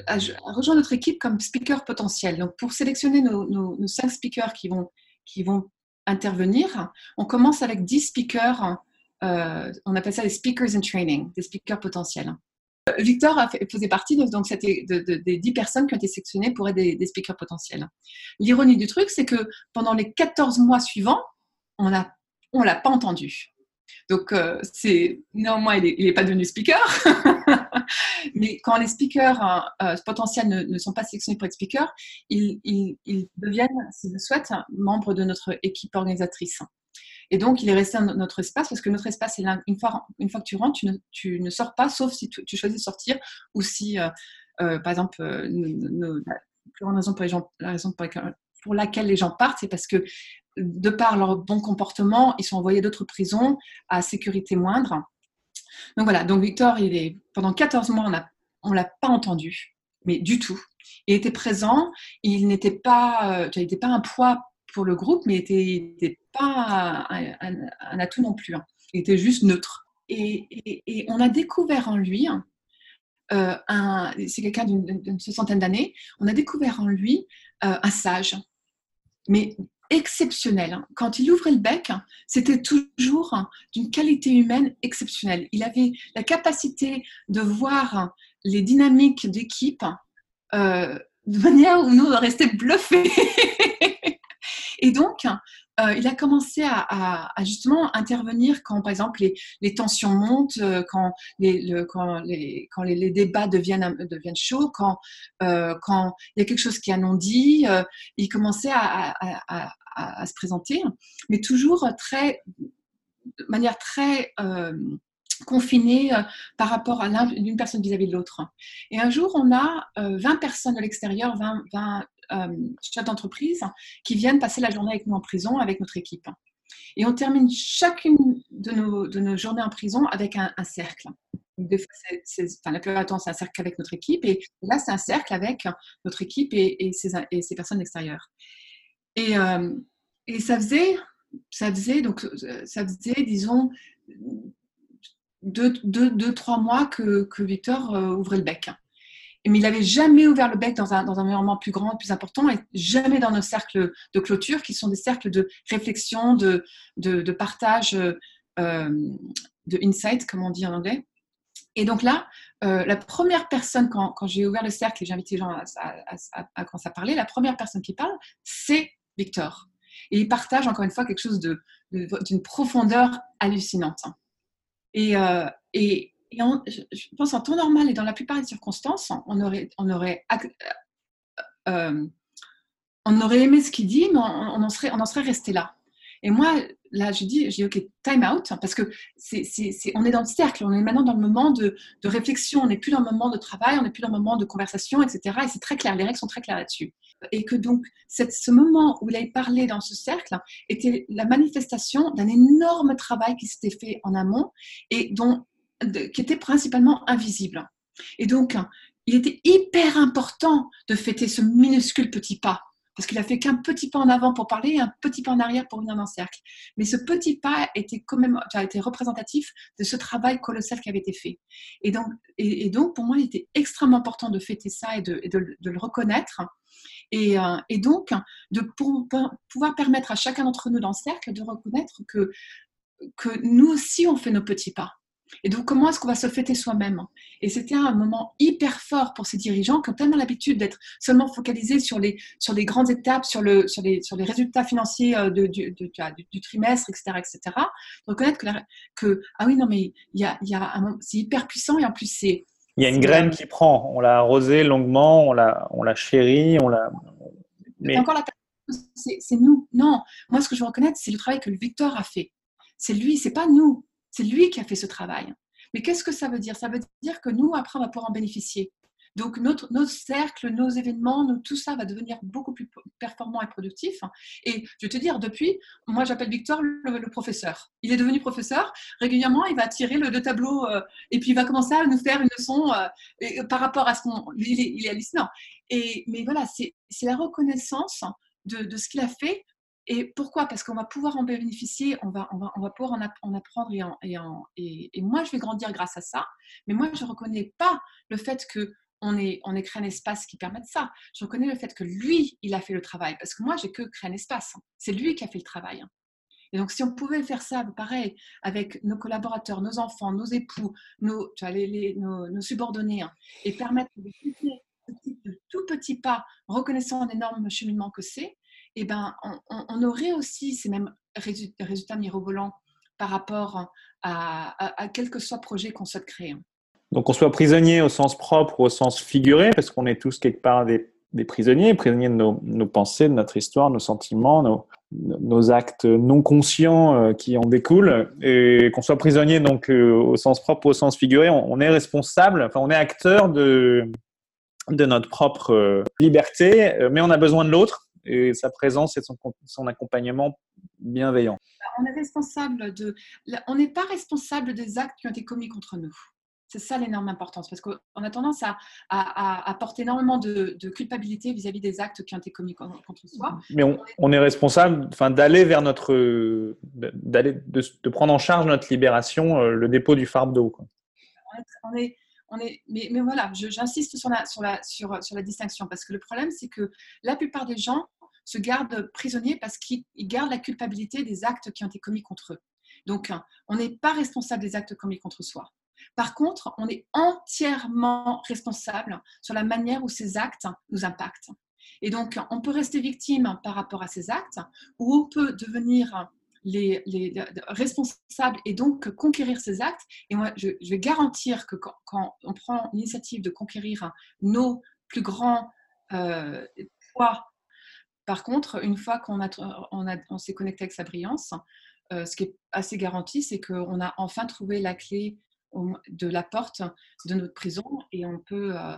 a, rejoint notre équipe comme speaker potentiel. Donc, pour sélectionner nos, nos, cinq speakers qui vont, intervenir, on commence avec 10 speakers. Euh, on appelle ça les speakers in training, des speakers potentiels. Victor faisait partie donc, de, des 10 personnes qui ont été sélectionnées pour être des, des speakers potentiels. L'ironie du truc, c'est que pendant les 14 mois suivants, on ne l'a pas entendu. Donc, euh, c'est néanmoins, il n'est pas devenu speaker. Mais quand les speakers hein, euh, potentiels ne, sont pas sélectionnés pour être speaker, ils, deviennent, s'ils le souhaitent, membres de notre équipe organisatrice. Et donc, il est resté dans notre espace parce que notre espace, une fois, une fois que tu rentres, tu ne, sors pas, sauf si tu, choisis de sortir ou si, euh, par exemple, la raison pour laquelle les gens partent, c'est parce que de par leur bon comportement, ils sont envoyés d'autres prisons à sécurité moindre. Donc voilà, donc Victor, il est, pendant 14 mois, on ne l'a pas entendu, mais du tout. Il était présent, il n'était pas, euh, pas un poids pour le groupe, mais il n'était pas un, atout non plus. Hein. Il était juste neutre. Et, on a découvert en lui, euh, c'est quelqu'un d'une soixantaine d'années, on a découvert en lui euh, un sage, mais exceptionnel. Quand il ouvrait le bec, c'était toujours d'une qualité humaine exceptionnelle. Il avait la capacité de voir les dynamiques d'équipe euh, de manière où nous on restait bluffés. Et donc, euh, il a commencé à, justement intervenir quand, par exemple, les, tensions montent, euh, quand, les, débats deviennent, chauds, quand, euh, quand il y a quelque chose qui est non dit. il commençait à, se présenter, mais toujours de manière très confinée par rapport à l'une personne vis-à-vis de l'autre. Et un jour, on a 20 personnes de l'extérieur, 20, 20 euh, chefs d'entreprise qui viennent passer la journée avec nous en prison, avec notre équipe. Et on termine chacune de nos, de nos journées en prison avec un, cercle. la plupart du temps, c'est un cercle avec notre équipe. Et là, c'est un cercle avec notre équipe et, ces, et ces, personnes extérieures. Et, euh, et, ça faisait, ça faisait, donc, ça faisait, disons, deux, deux, deux trois mois que, que Victor euh, ouvrait le bec mais il n'avait jamais ouvert le bec dans un, dans un environnement plus grand, plus important, et jamais dans nos cercles de clôture, qui sont des cercles de réflexion, de, de, partage, euh, de insight, comme on dit en anglais. Et donc là, euh, la première personne, quand, quand j'ai ouvert le cercle et j'ai invité les gens à, commencer à parler, la première personne qui parle, c'est Victor. Et il partage encore une fois quelque chose d'une de, profondeur hallucinante. Et, euh, et, je pense en temps normal et dans la plupart des circonstances, on euh, euh, aurait aimé ce qu'il dit, mais on, en serait, resté là. Et moi, là, je dis, j'ai OK, time out, parce que on est dans le cercle, on est maintenant dans le moment de, réflexion, on n'est plus dans le moment de travail, on n'est plus dans le moment de conversation, etc. Et c'est très clair, les règles sont très claires là-dessus. Et que donc, ce moment où il avait parlé dans ce cercle était la manifestation d'un énorme travail qui s'était fait en amont et dont qui était principalement invisible. Et donc, il était hyper important de fêter ce minuscule petit pas, parce qu'il a fait qu'un petit pas en avant pour parler et un petit pas en arrière pour venir dans le cercle. Mais ce petit pas était quand même, a été représentatif de ce travail colossal qui avait été fait. Et donc, et, donc pour moi, il était extrêmement important de fêter ça et de, de, le reconnaître. Et, euh, et donc, de pour, pouvoir permettre à chacun d'entre nous dans le cercle de reconnaître que, que nous aussi, on fait nos petits pas et donc, comment est-ce qu'on va se fêter soi-même Et c'était un moment hyper fort pour ces dirigeants qui ont tellement l'habitude d'être seulement focalisés sur les, sur les grandes étapes, sur, le, sur, les, sur les résultats financiers euh, de, du, du, trimestre, etc., etc. De reconnaître que, que, ah oui, non, mais y a, y a c'est hyper puissant et en plus, c'est. Il y a une graine qui prend. On l'a arrosée longuement, on l'a, on l'a chérie, on l'a. Mais... Encore la c'est nous. Non, moi, ce que je veux reconnaître, c'est le travail que le Victor a fait. C'est lui, c'est pas nous. C'est lui qui a fait ce travail. Mais qu'est-ce que ça veut dire? Ça veut dire que nous, après, on va pouvoir en bénéficier. Donc, notre, nos cercles, nos événements, tout ça va devenir beaucoup plus performant et productif. Et je vais te dire, depuis, moi, j'appelle Victor le, professeur. Il est devenu professeur. Régulièrement, il va tirer le, tableau euh, et puis il va commencer à nous faire une leçon euh, et, par rapport à ce qu'on. Il, il, est hallucinant. Et, mais voilà, c'est la reconnaissance de ce qu'il a fait et pourquoi? Parce qu'on va pouvoir en bénéficier, on va, on va, on va pouvoir en, apprendre et, et, et, moi, je vais grandir grâce à ça. Mais moi, je ne reconnais pas le fait que on ait, on créé un espace qui permette ça. Je reconnais le fait que lui, il a fait le travail. Parce que moi, j'ai que créé un espace. C'est lui qui a fait le travail. Et donc, si on pouvait faire ça, pareil, avec nos collaborateurs, nos enfants, nos époux, nos, tu vois, les, nos, subordonnés, hein, et permettre de tout petit pas, reconnaissant l'énorme cheminement que c'est, eh ben, on, aurait aussi ces mêmes résultats, mirobolants par rapport à, quel que soit projet qu'on souhaite créer. Donc, on soit prisonnier au sens propre ou au sens figuré, parce qu'on est tous quelque part des, prisonniers, prisonniers de nos, pensées, de notre histoire, nos sentiments, nos, actes non conscients euh, qui en découlent, et qu'on soit prisonnier donc euh, au sens propre ou au sens figuré, on, est responsable, enfin, on est acteur de, de notre propre euh, liberté, mais on a besoin de l'autre et sa présence et son, son accompagnement bienveillant. On est responsable de, on n'est pas responsable des actes qui ont été commis contre nous. C'est ça l'énorme importance, parce qu'on a tendance à, à, porter énormément de, culpabilité vis-à-vis des actes qui ont été commis contre soi. Mais on, est responsable, enfin, d'aller vers notre, d'aller, de, prendre en charge notre libération, euh, le dépôt du fardeau. Quoi. On est, on est, mais, mais voilà, j'insiste sur la, sur, la, sur, sur la distinction, parce que le problème, c'est que la plupart des gens se gardent prisonniers parce qu'ils gardent la culpabilité des actes qui ont été commis contre eux. Donc, on n'est pas responsable des actes commis contre soi. Par contre, on est entièrement responsable sur la manière où ces actes nous impactent. Et donc, on peut rester victime par rapport à ces actes, ou on peut devenir les, responsables et donc conquérir ces actes. Et moi, je, vais garantir que quand, on prend l'initiative de conquérir nos plus grands euh, poids, par contre, une fois qu'on a, on, on s'est connecté avec sa brillance, euh, ce qui est assez garanti, c'est qu'on a enfin trouvé la clé de la porte de notre prison et on peut euh,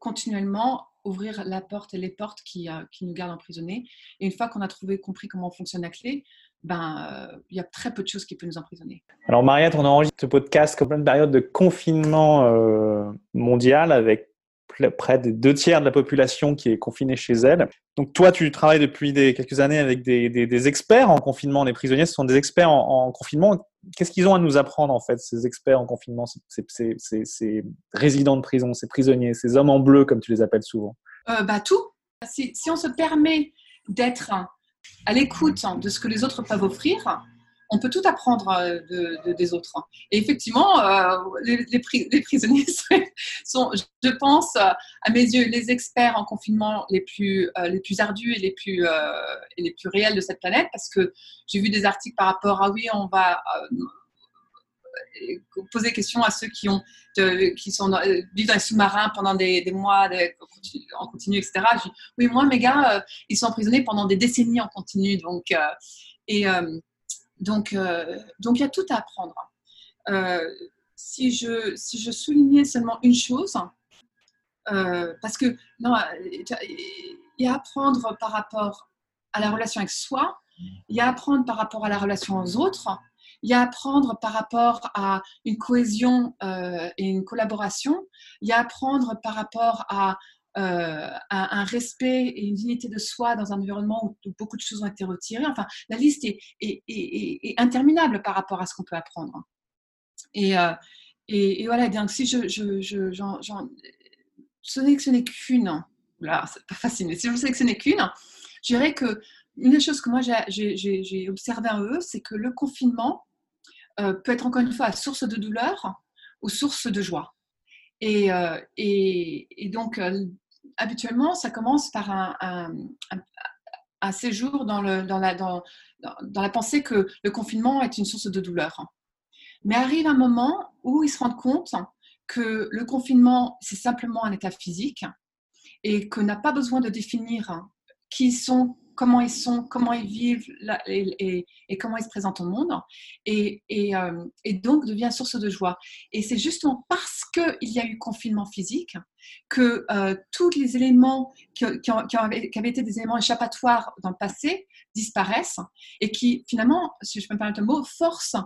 continuellement ouvrir la porte et les portes qui, euh, qui nous gardent emprisonnés. Et une fois qu'on a trouvé, compris comment fonctionne la clé, ben, il y a très peu de choses qui peuvent nous emprisonner. Alors Mariette, on enregistre ce podcast comme une période de confinement mondial avec près des deux tiers de la population qui est confinée chez elle. Donc toi, tu travailles depuis quelques années avec des, experts en confinement. Les prisonniers, ce sont des experts en, confinement. Qu'est-ce qu'ils ont à nous apprendre, en fait, ces experts en confinement, ces, résidents de prison, ces prisonniers, ces hommes en bleu, comme tu les appelles souvent? Euh, bah, Tout. Si on se permet d'être à l'écoute de ce que les autres peuvent offrir, on peut tout apprendre euh, de, des autres. Et effectivement, euh, les, prisonniers sont, je pense, euh, à mes yeux, les experts en confinement les plus, ardus et les plus, réels de cette planète, parce que j'ai vu des articles par rapport à oui, on va poser question à ceux qui ont qui sont vivent dans les sous-marins pendant des, mois en continu, etc. oui, moi, mes gars, ils sont emprisonnés pendant des décennies en continu, donc et donc, euh, donc il y a tout à apprendre. Euh, si, je, si je soulignais seulement une chose, euh, parce que non, il y a à apprendre par rapport à la relation avec soi, il y a à apprendre par rapport à la relation aux autres, il y a à apprendre par rapport à une cohésion et une collaboration, il y a à apprendre par rapport à euh, un, respect et une dignité de soi dans un environnement où, beaucoup de choses ont été retirées. Enfin, la liste est, est, interminable par rapport à ce qu'on peut apprendre. Et, euh, et, voilà, donc si je, je, je j'en, sélectionnais qu'une, là, c'est pas facile, mais si je sélectionnais qu'une, je dirais que une des choses que moi j'ai, j'ai, observé en eux, c'est que le confinement euh, peut être encore une fois source de douleur ou source de joie. Et, et, donc, habituellement, ça commence par un, séjour dans, la, dans, la pensée que le confinement est une source de douleur. Mais arrive un moment où ils se rendent compte que le confinement, c'est simplement un état physique et qu'on n'a pas besoin de définir qui sont comment ils sont, comment ils vivent et, comment ils se présentent au monde, et, euh, et, donc devient source de joie. Et c'est justement parce qu'il y a eu confinement physique que euh, tous les éléments qui, avaient, été des éléments échappatoires dans le passé disparaissent et qui finalement, si je peux me permettre le mot, forcent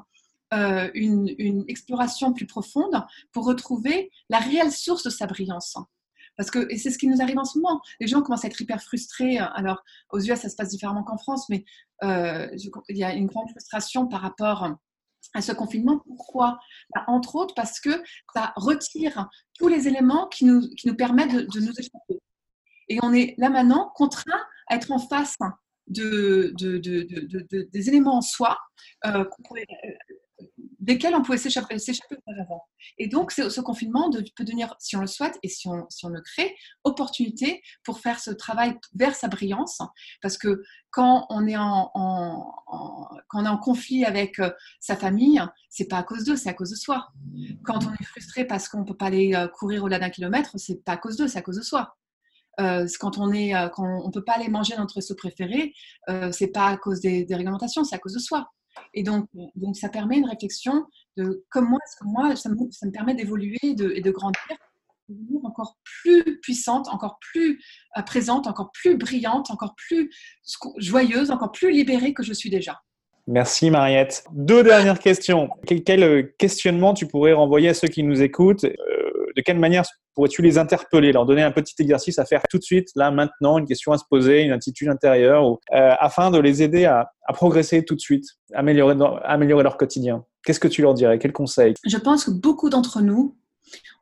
euh, une, exploration plus profonde pour retrouver la réelle source de sa brillance. Parce que, c'est ce qui nous arrive en ce moment, les gens commencent à être hyper frustrés. Alors, aux US, ça se passe différemment qu'en France, mais euh, il y a une grande frustration par rapport à ce confinement. Pourquoi? Bah, Entre autres parce que ça retire tous les éléments qui nous, qui nous permettent de, nous échapper. Et on est là maintenant contraint à être en face de, de, de des éléments en soi euh, desquels on pouvait s'échapper avant. Et donc, ce confinement peut devenir, si on le souhaite et si on, le crée, opportunité pour faire ce travail vers sa brillance. Parce que quand on est en, conflit avec euh, sa famille, c'est pas à cause d'eux, c'est à cause de soi. Quand on est frustré parce qu'on peut pas aller euh, courir au-delà d'un kilomètre, c'est pas à cause d'eux, c'est à cause de soi. Euh, quand on est, quand on peut pas aller manger notre resto préféré, c'est pas à cause des réglementations, c'est à cause de soi. Et donc, donc, ça permet une réflexion de comment est-ce que moi, ça me, ça me permet d'évoluer et de, et de grandir, encore plus puissante, encore plus euh, présente, encore plus brillante, encore plus joyeuse, encore plus libérée que je suis déjà. Merci Mariette. Deux dernières questions. Quel, quel euh, questionnement tu pourrais renvoyer à ceux qui nous écoutent? Euh, De quelle manière pourrais-tu les interpeller, leur donner un petit exercice à faire tout de suite, là, maintenant, une question à se poser, une attitude intérieure, euh, afin de les aider à, progresser tout de suite, améliorer, améliorer leur quotidien? Qu'est-ce que tu leur dirais? Quel conseil? Je pense que beaucoup d'entre nous,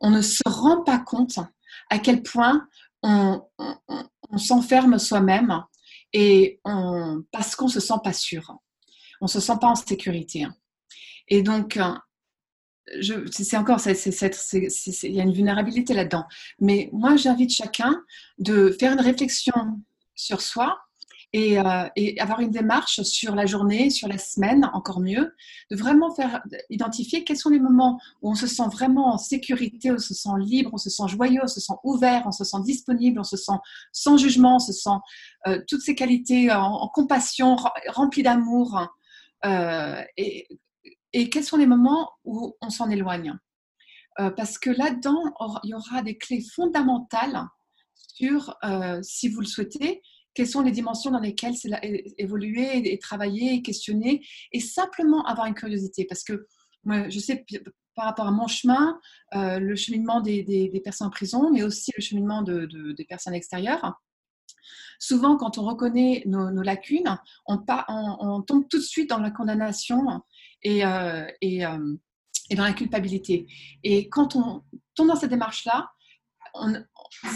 on ne se rend pas compte à quel point on, s'enferme soi-même et parce qu'on se sent pas sûr, on se sent pas en sécurité. Et donc, c'est encore, il y a une vulnérabilité là-dedans. Mais moi, j'invite chacun de faire une réflexion sur soi euh, et, avoir une démarche sur la journée, sur la semaine, encore mieux, de vraiment faire identifier quels sont les moments où on se sent vraiment en sécurité, où on se sent libre, on se sent joyeux, on se sent ouvert, on se sent disponible, on se sent sans jugement, on se sent euh, toutes ces qualités en, compassion, rempli d'amour. Euh, et, et, quels sont les moments où on s'en éloigne? Parce que là-dedans, il y aura des clés fondamentales sur, si vous le souhaitez, quelles sont les dimensions dans lesquelles évoluer et travailler questionner et simplement avoir une curiosité parce que moi, je sais par rapport à mon chemin, euh, le cheminement des, personnes en prison, mais aussi le cheminement de, des personnes extérieures. Souvent, quand on reconnaît nos, lacunes, on, tombe tout de suite dans la condamnation et, euh, euh, et dans la culpabilité. Et quand on tombe dans cette démarche-là,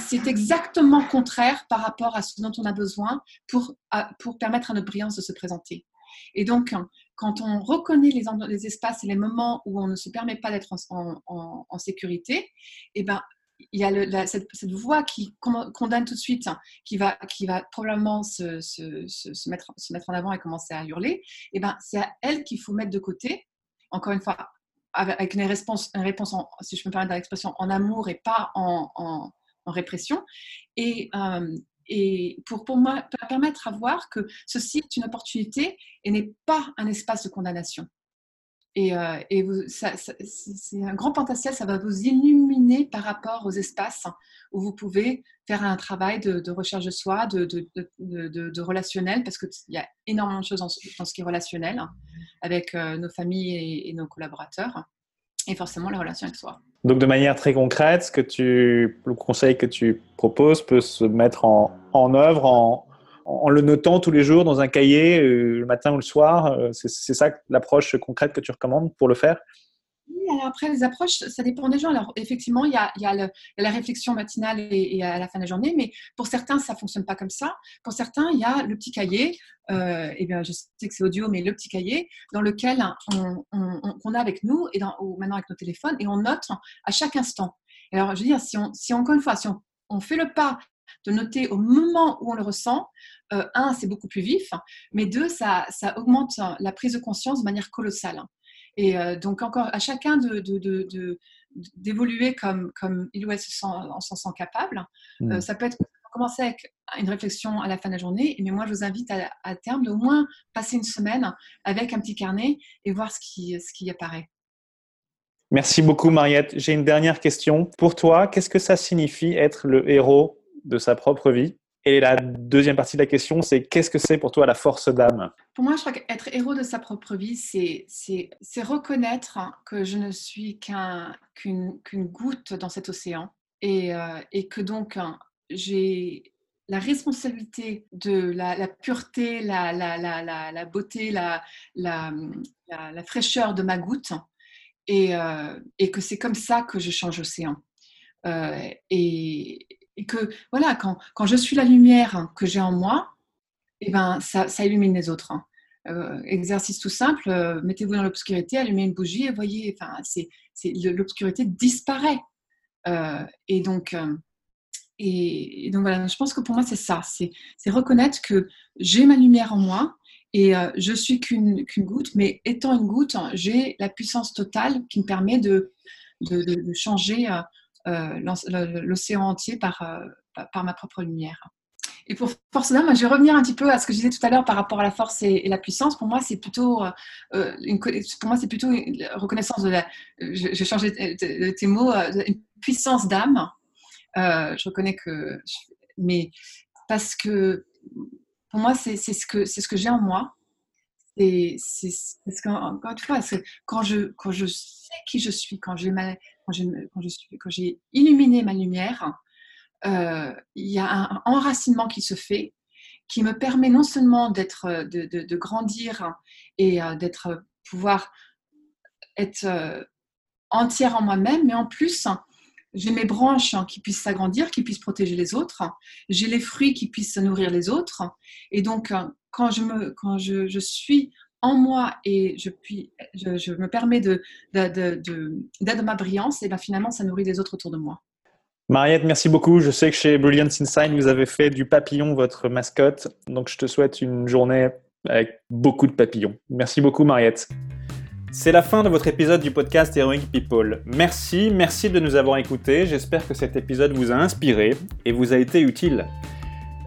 c'est exactement contraire par rapport à ce dont on a besoin pour, pour permettre à notre brillance de se présenter. Et donc, quand on reconnaît les, espaces et les moments où on ne se permet pas d'être en, sécurité, eh ben, il y a cette, voix qui condamne tout de suite, qui va, qui va probablement se, mettre, en avant et commencer à hurler. Et eh ben, c'est à elle qu'il faut mettre de côté. Encore une fois, avec une réponse, une réponse si je me permets l'expression, en amour et pas en, répression. Et, euh, et pour, pour moi, permettre à voir que ceci est une opportunité et n'est pas un espace de condamnation. Et, euh, c'est un grand potentiel, ça va vous illuminer par rapport aux espaces où vous pouvez faire un travail de, recherche de soi, de, relationnel, parce qu'il y a énormément de choses dans ce, qui est relationnel avec euh, nos familles et, nos collaborateurs, et forcément la relation avec soi. Donc de manière très concrète, ce que tu, le conseil que tu proposes peut se mettre en œuvre en, en le notant tous les jours dans un cahier, euh, le matin ou le soir euh, C'est ça l'approche concrète que tu recommandes pour le faire? Alors après, les approches, ça dépend des gens. Alors, effectivement, il y a, la réflexion matinale et, à la fin de la journée, mais pour certains, ça ne fonctionne pas comme ça. Pour certains, il y a le petit cahier, euh, et bien, je sais que c'est audio, mais le petit cahier dans lequel on, a avec nous, et maintenant avec nos téléphones, et on note à chaque instant. alors, je veux dire, si encore une fois, si on, fait le pas de noter au moment où on le ressent, euh, un, c'est beaucoup plus vif, mais deux, ça, ça, augmente la prise de conscience de manière colossale. Et euh, donc, encore à chacun de, d'évoluer comme, comme il ou elle se sent, en s'en sent capable. Euh, mmh. ça peut être commencer avec une réflexion à la fin de la journée, mais moi je vous invite à, à terme de au moins passer une semaine avec un petit carnet et voir ce qui, ce qui apparaît. Merci beaucoup Mariette. J'ai une dernière question. Pour toi, qu'est-ce que ça signifie être le héros de sa propre vie. Et la deuxième partie de la question, c'est qu'est-ce que c'est pour toi la force d'âme? Pour moi, je crois qu'être héros de sa propre vie, c'est reconnaître que je ne suis qu'une goutte dans cet océan. Et, euh, et que donc j'ai la responsabilité de la, pureté, la, la, la, beauté, la, fraîcheur de ma goutte. Et, euh, et que c'est comme ça que je change l'océan. Euh, et, et que voilà, quand, quand je suis la lumière que j'ai en moi, et eh ben, ça, ça, illumine les autres. Hein. Euh, exercice tout simple, euh, mettez-vous dans l'obscurité, allumez une bougie et voyez, enfin, c'est, l'obscurité disparaît. Euh, et donc, et, donc voilà, je pense que pour moi c'est ça, c'est, reconnaître que j'ai ma lumière en moi et je suis qu'une, qu'une goutte, mais étant une goutte, j'ai la puissance totale qui me permet de, de, changer l'océan entier par, euh, par ma propre lumière. Et pour force d'âme, je vais revenir un petit peu à ce que je disais tout à l'heure par rapport à la force et, la puissance. Pour moi, c'est plutôt euh, une, plutôt reconnaissance de la. Je, vais changer tes mots, une puissance d'âme. je reconnais que, mais parce que pour moi, c'est ce que ce que j'ai en moi. Et c'est parce qu'encore une fois, quand je quand je sais qui je suis, quand j'ai ma quand j'ai illuminé ma lumière, euh, il y a un, enracinement qui se fait, qui me permet non seulement d'être, euh, de, grandir et euh, d'être, pouvoir être entière en moi-même, mais en plus, j'ai mes branches qui puissent s'agrandir, qui puissent protéger les autres. J'ai les fruits qui puissent nourrir les autres. Et donc, quand je, me, quand je, je suis en moi et je, puis, je, je me permets de, de, de, ma brillance, et ben finalement, ça nourrit les autres autour de moi. Mariette, merci beaucoup. Je sais que chez Brilliance Inside, vous avez fait du papillon votre mascotte. Donc, je te souhaite une journée avec beaucoup de papillons. Merci beaucoup, Mariette. C'est la fin de votre épisode du podcast Heroic People. Merci, merci de nous avoir écoutés. J'espère que cet épisode vous a inspiré et vous a été utile.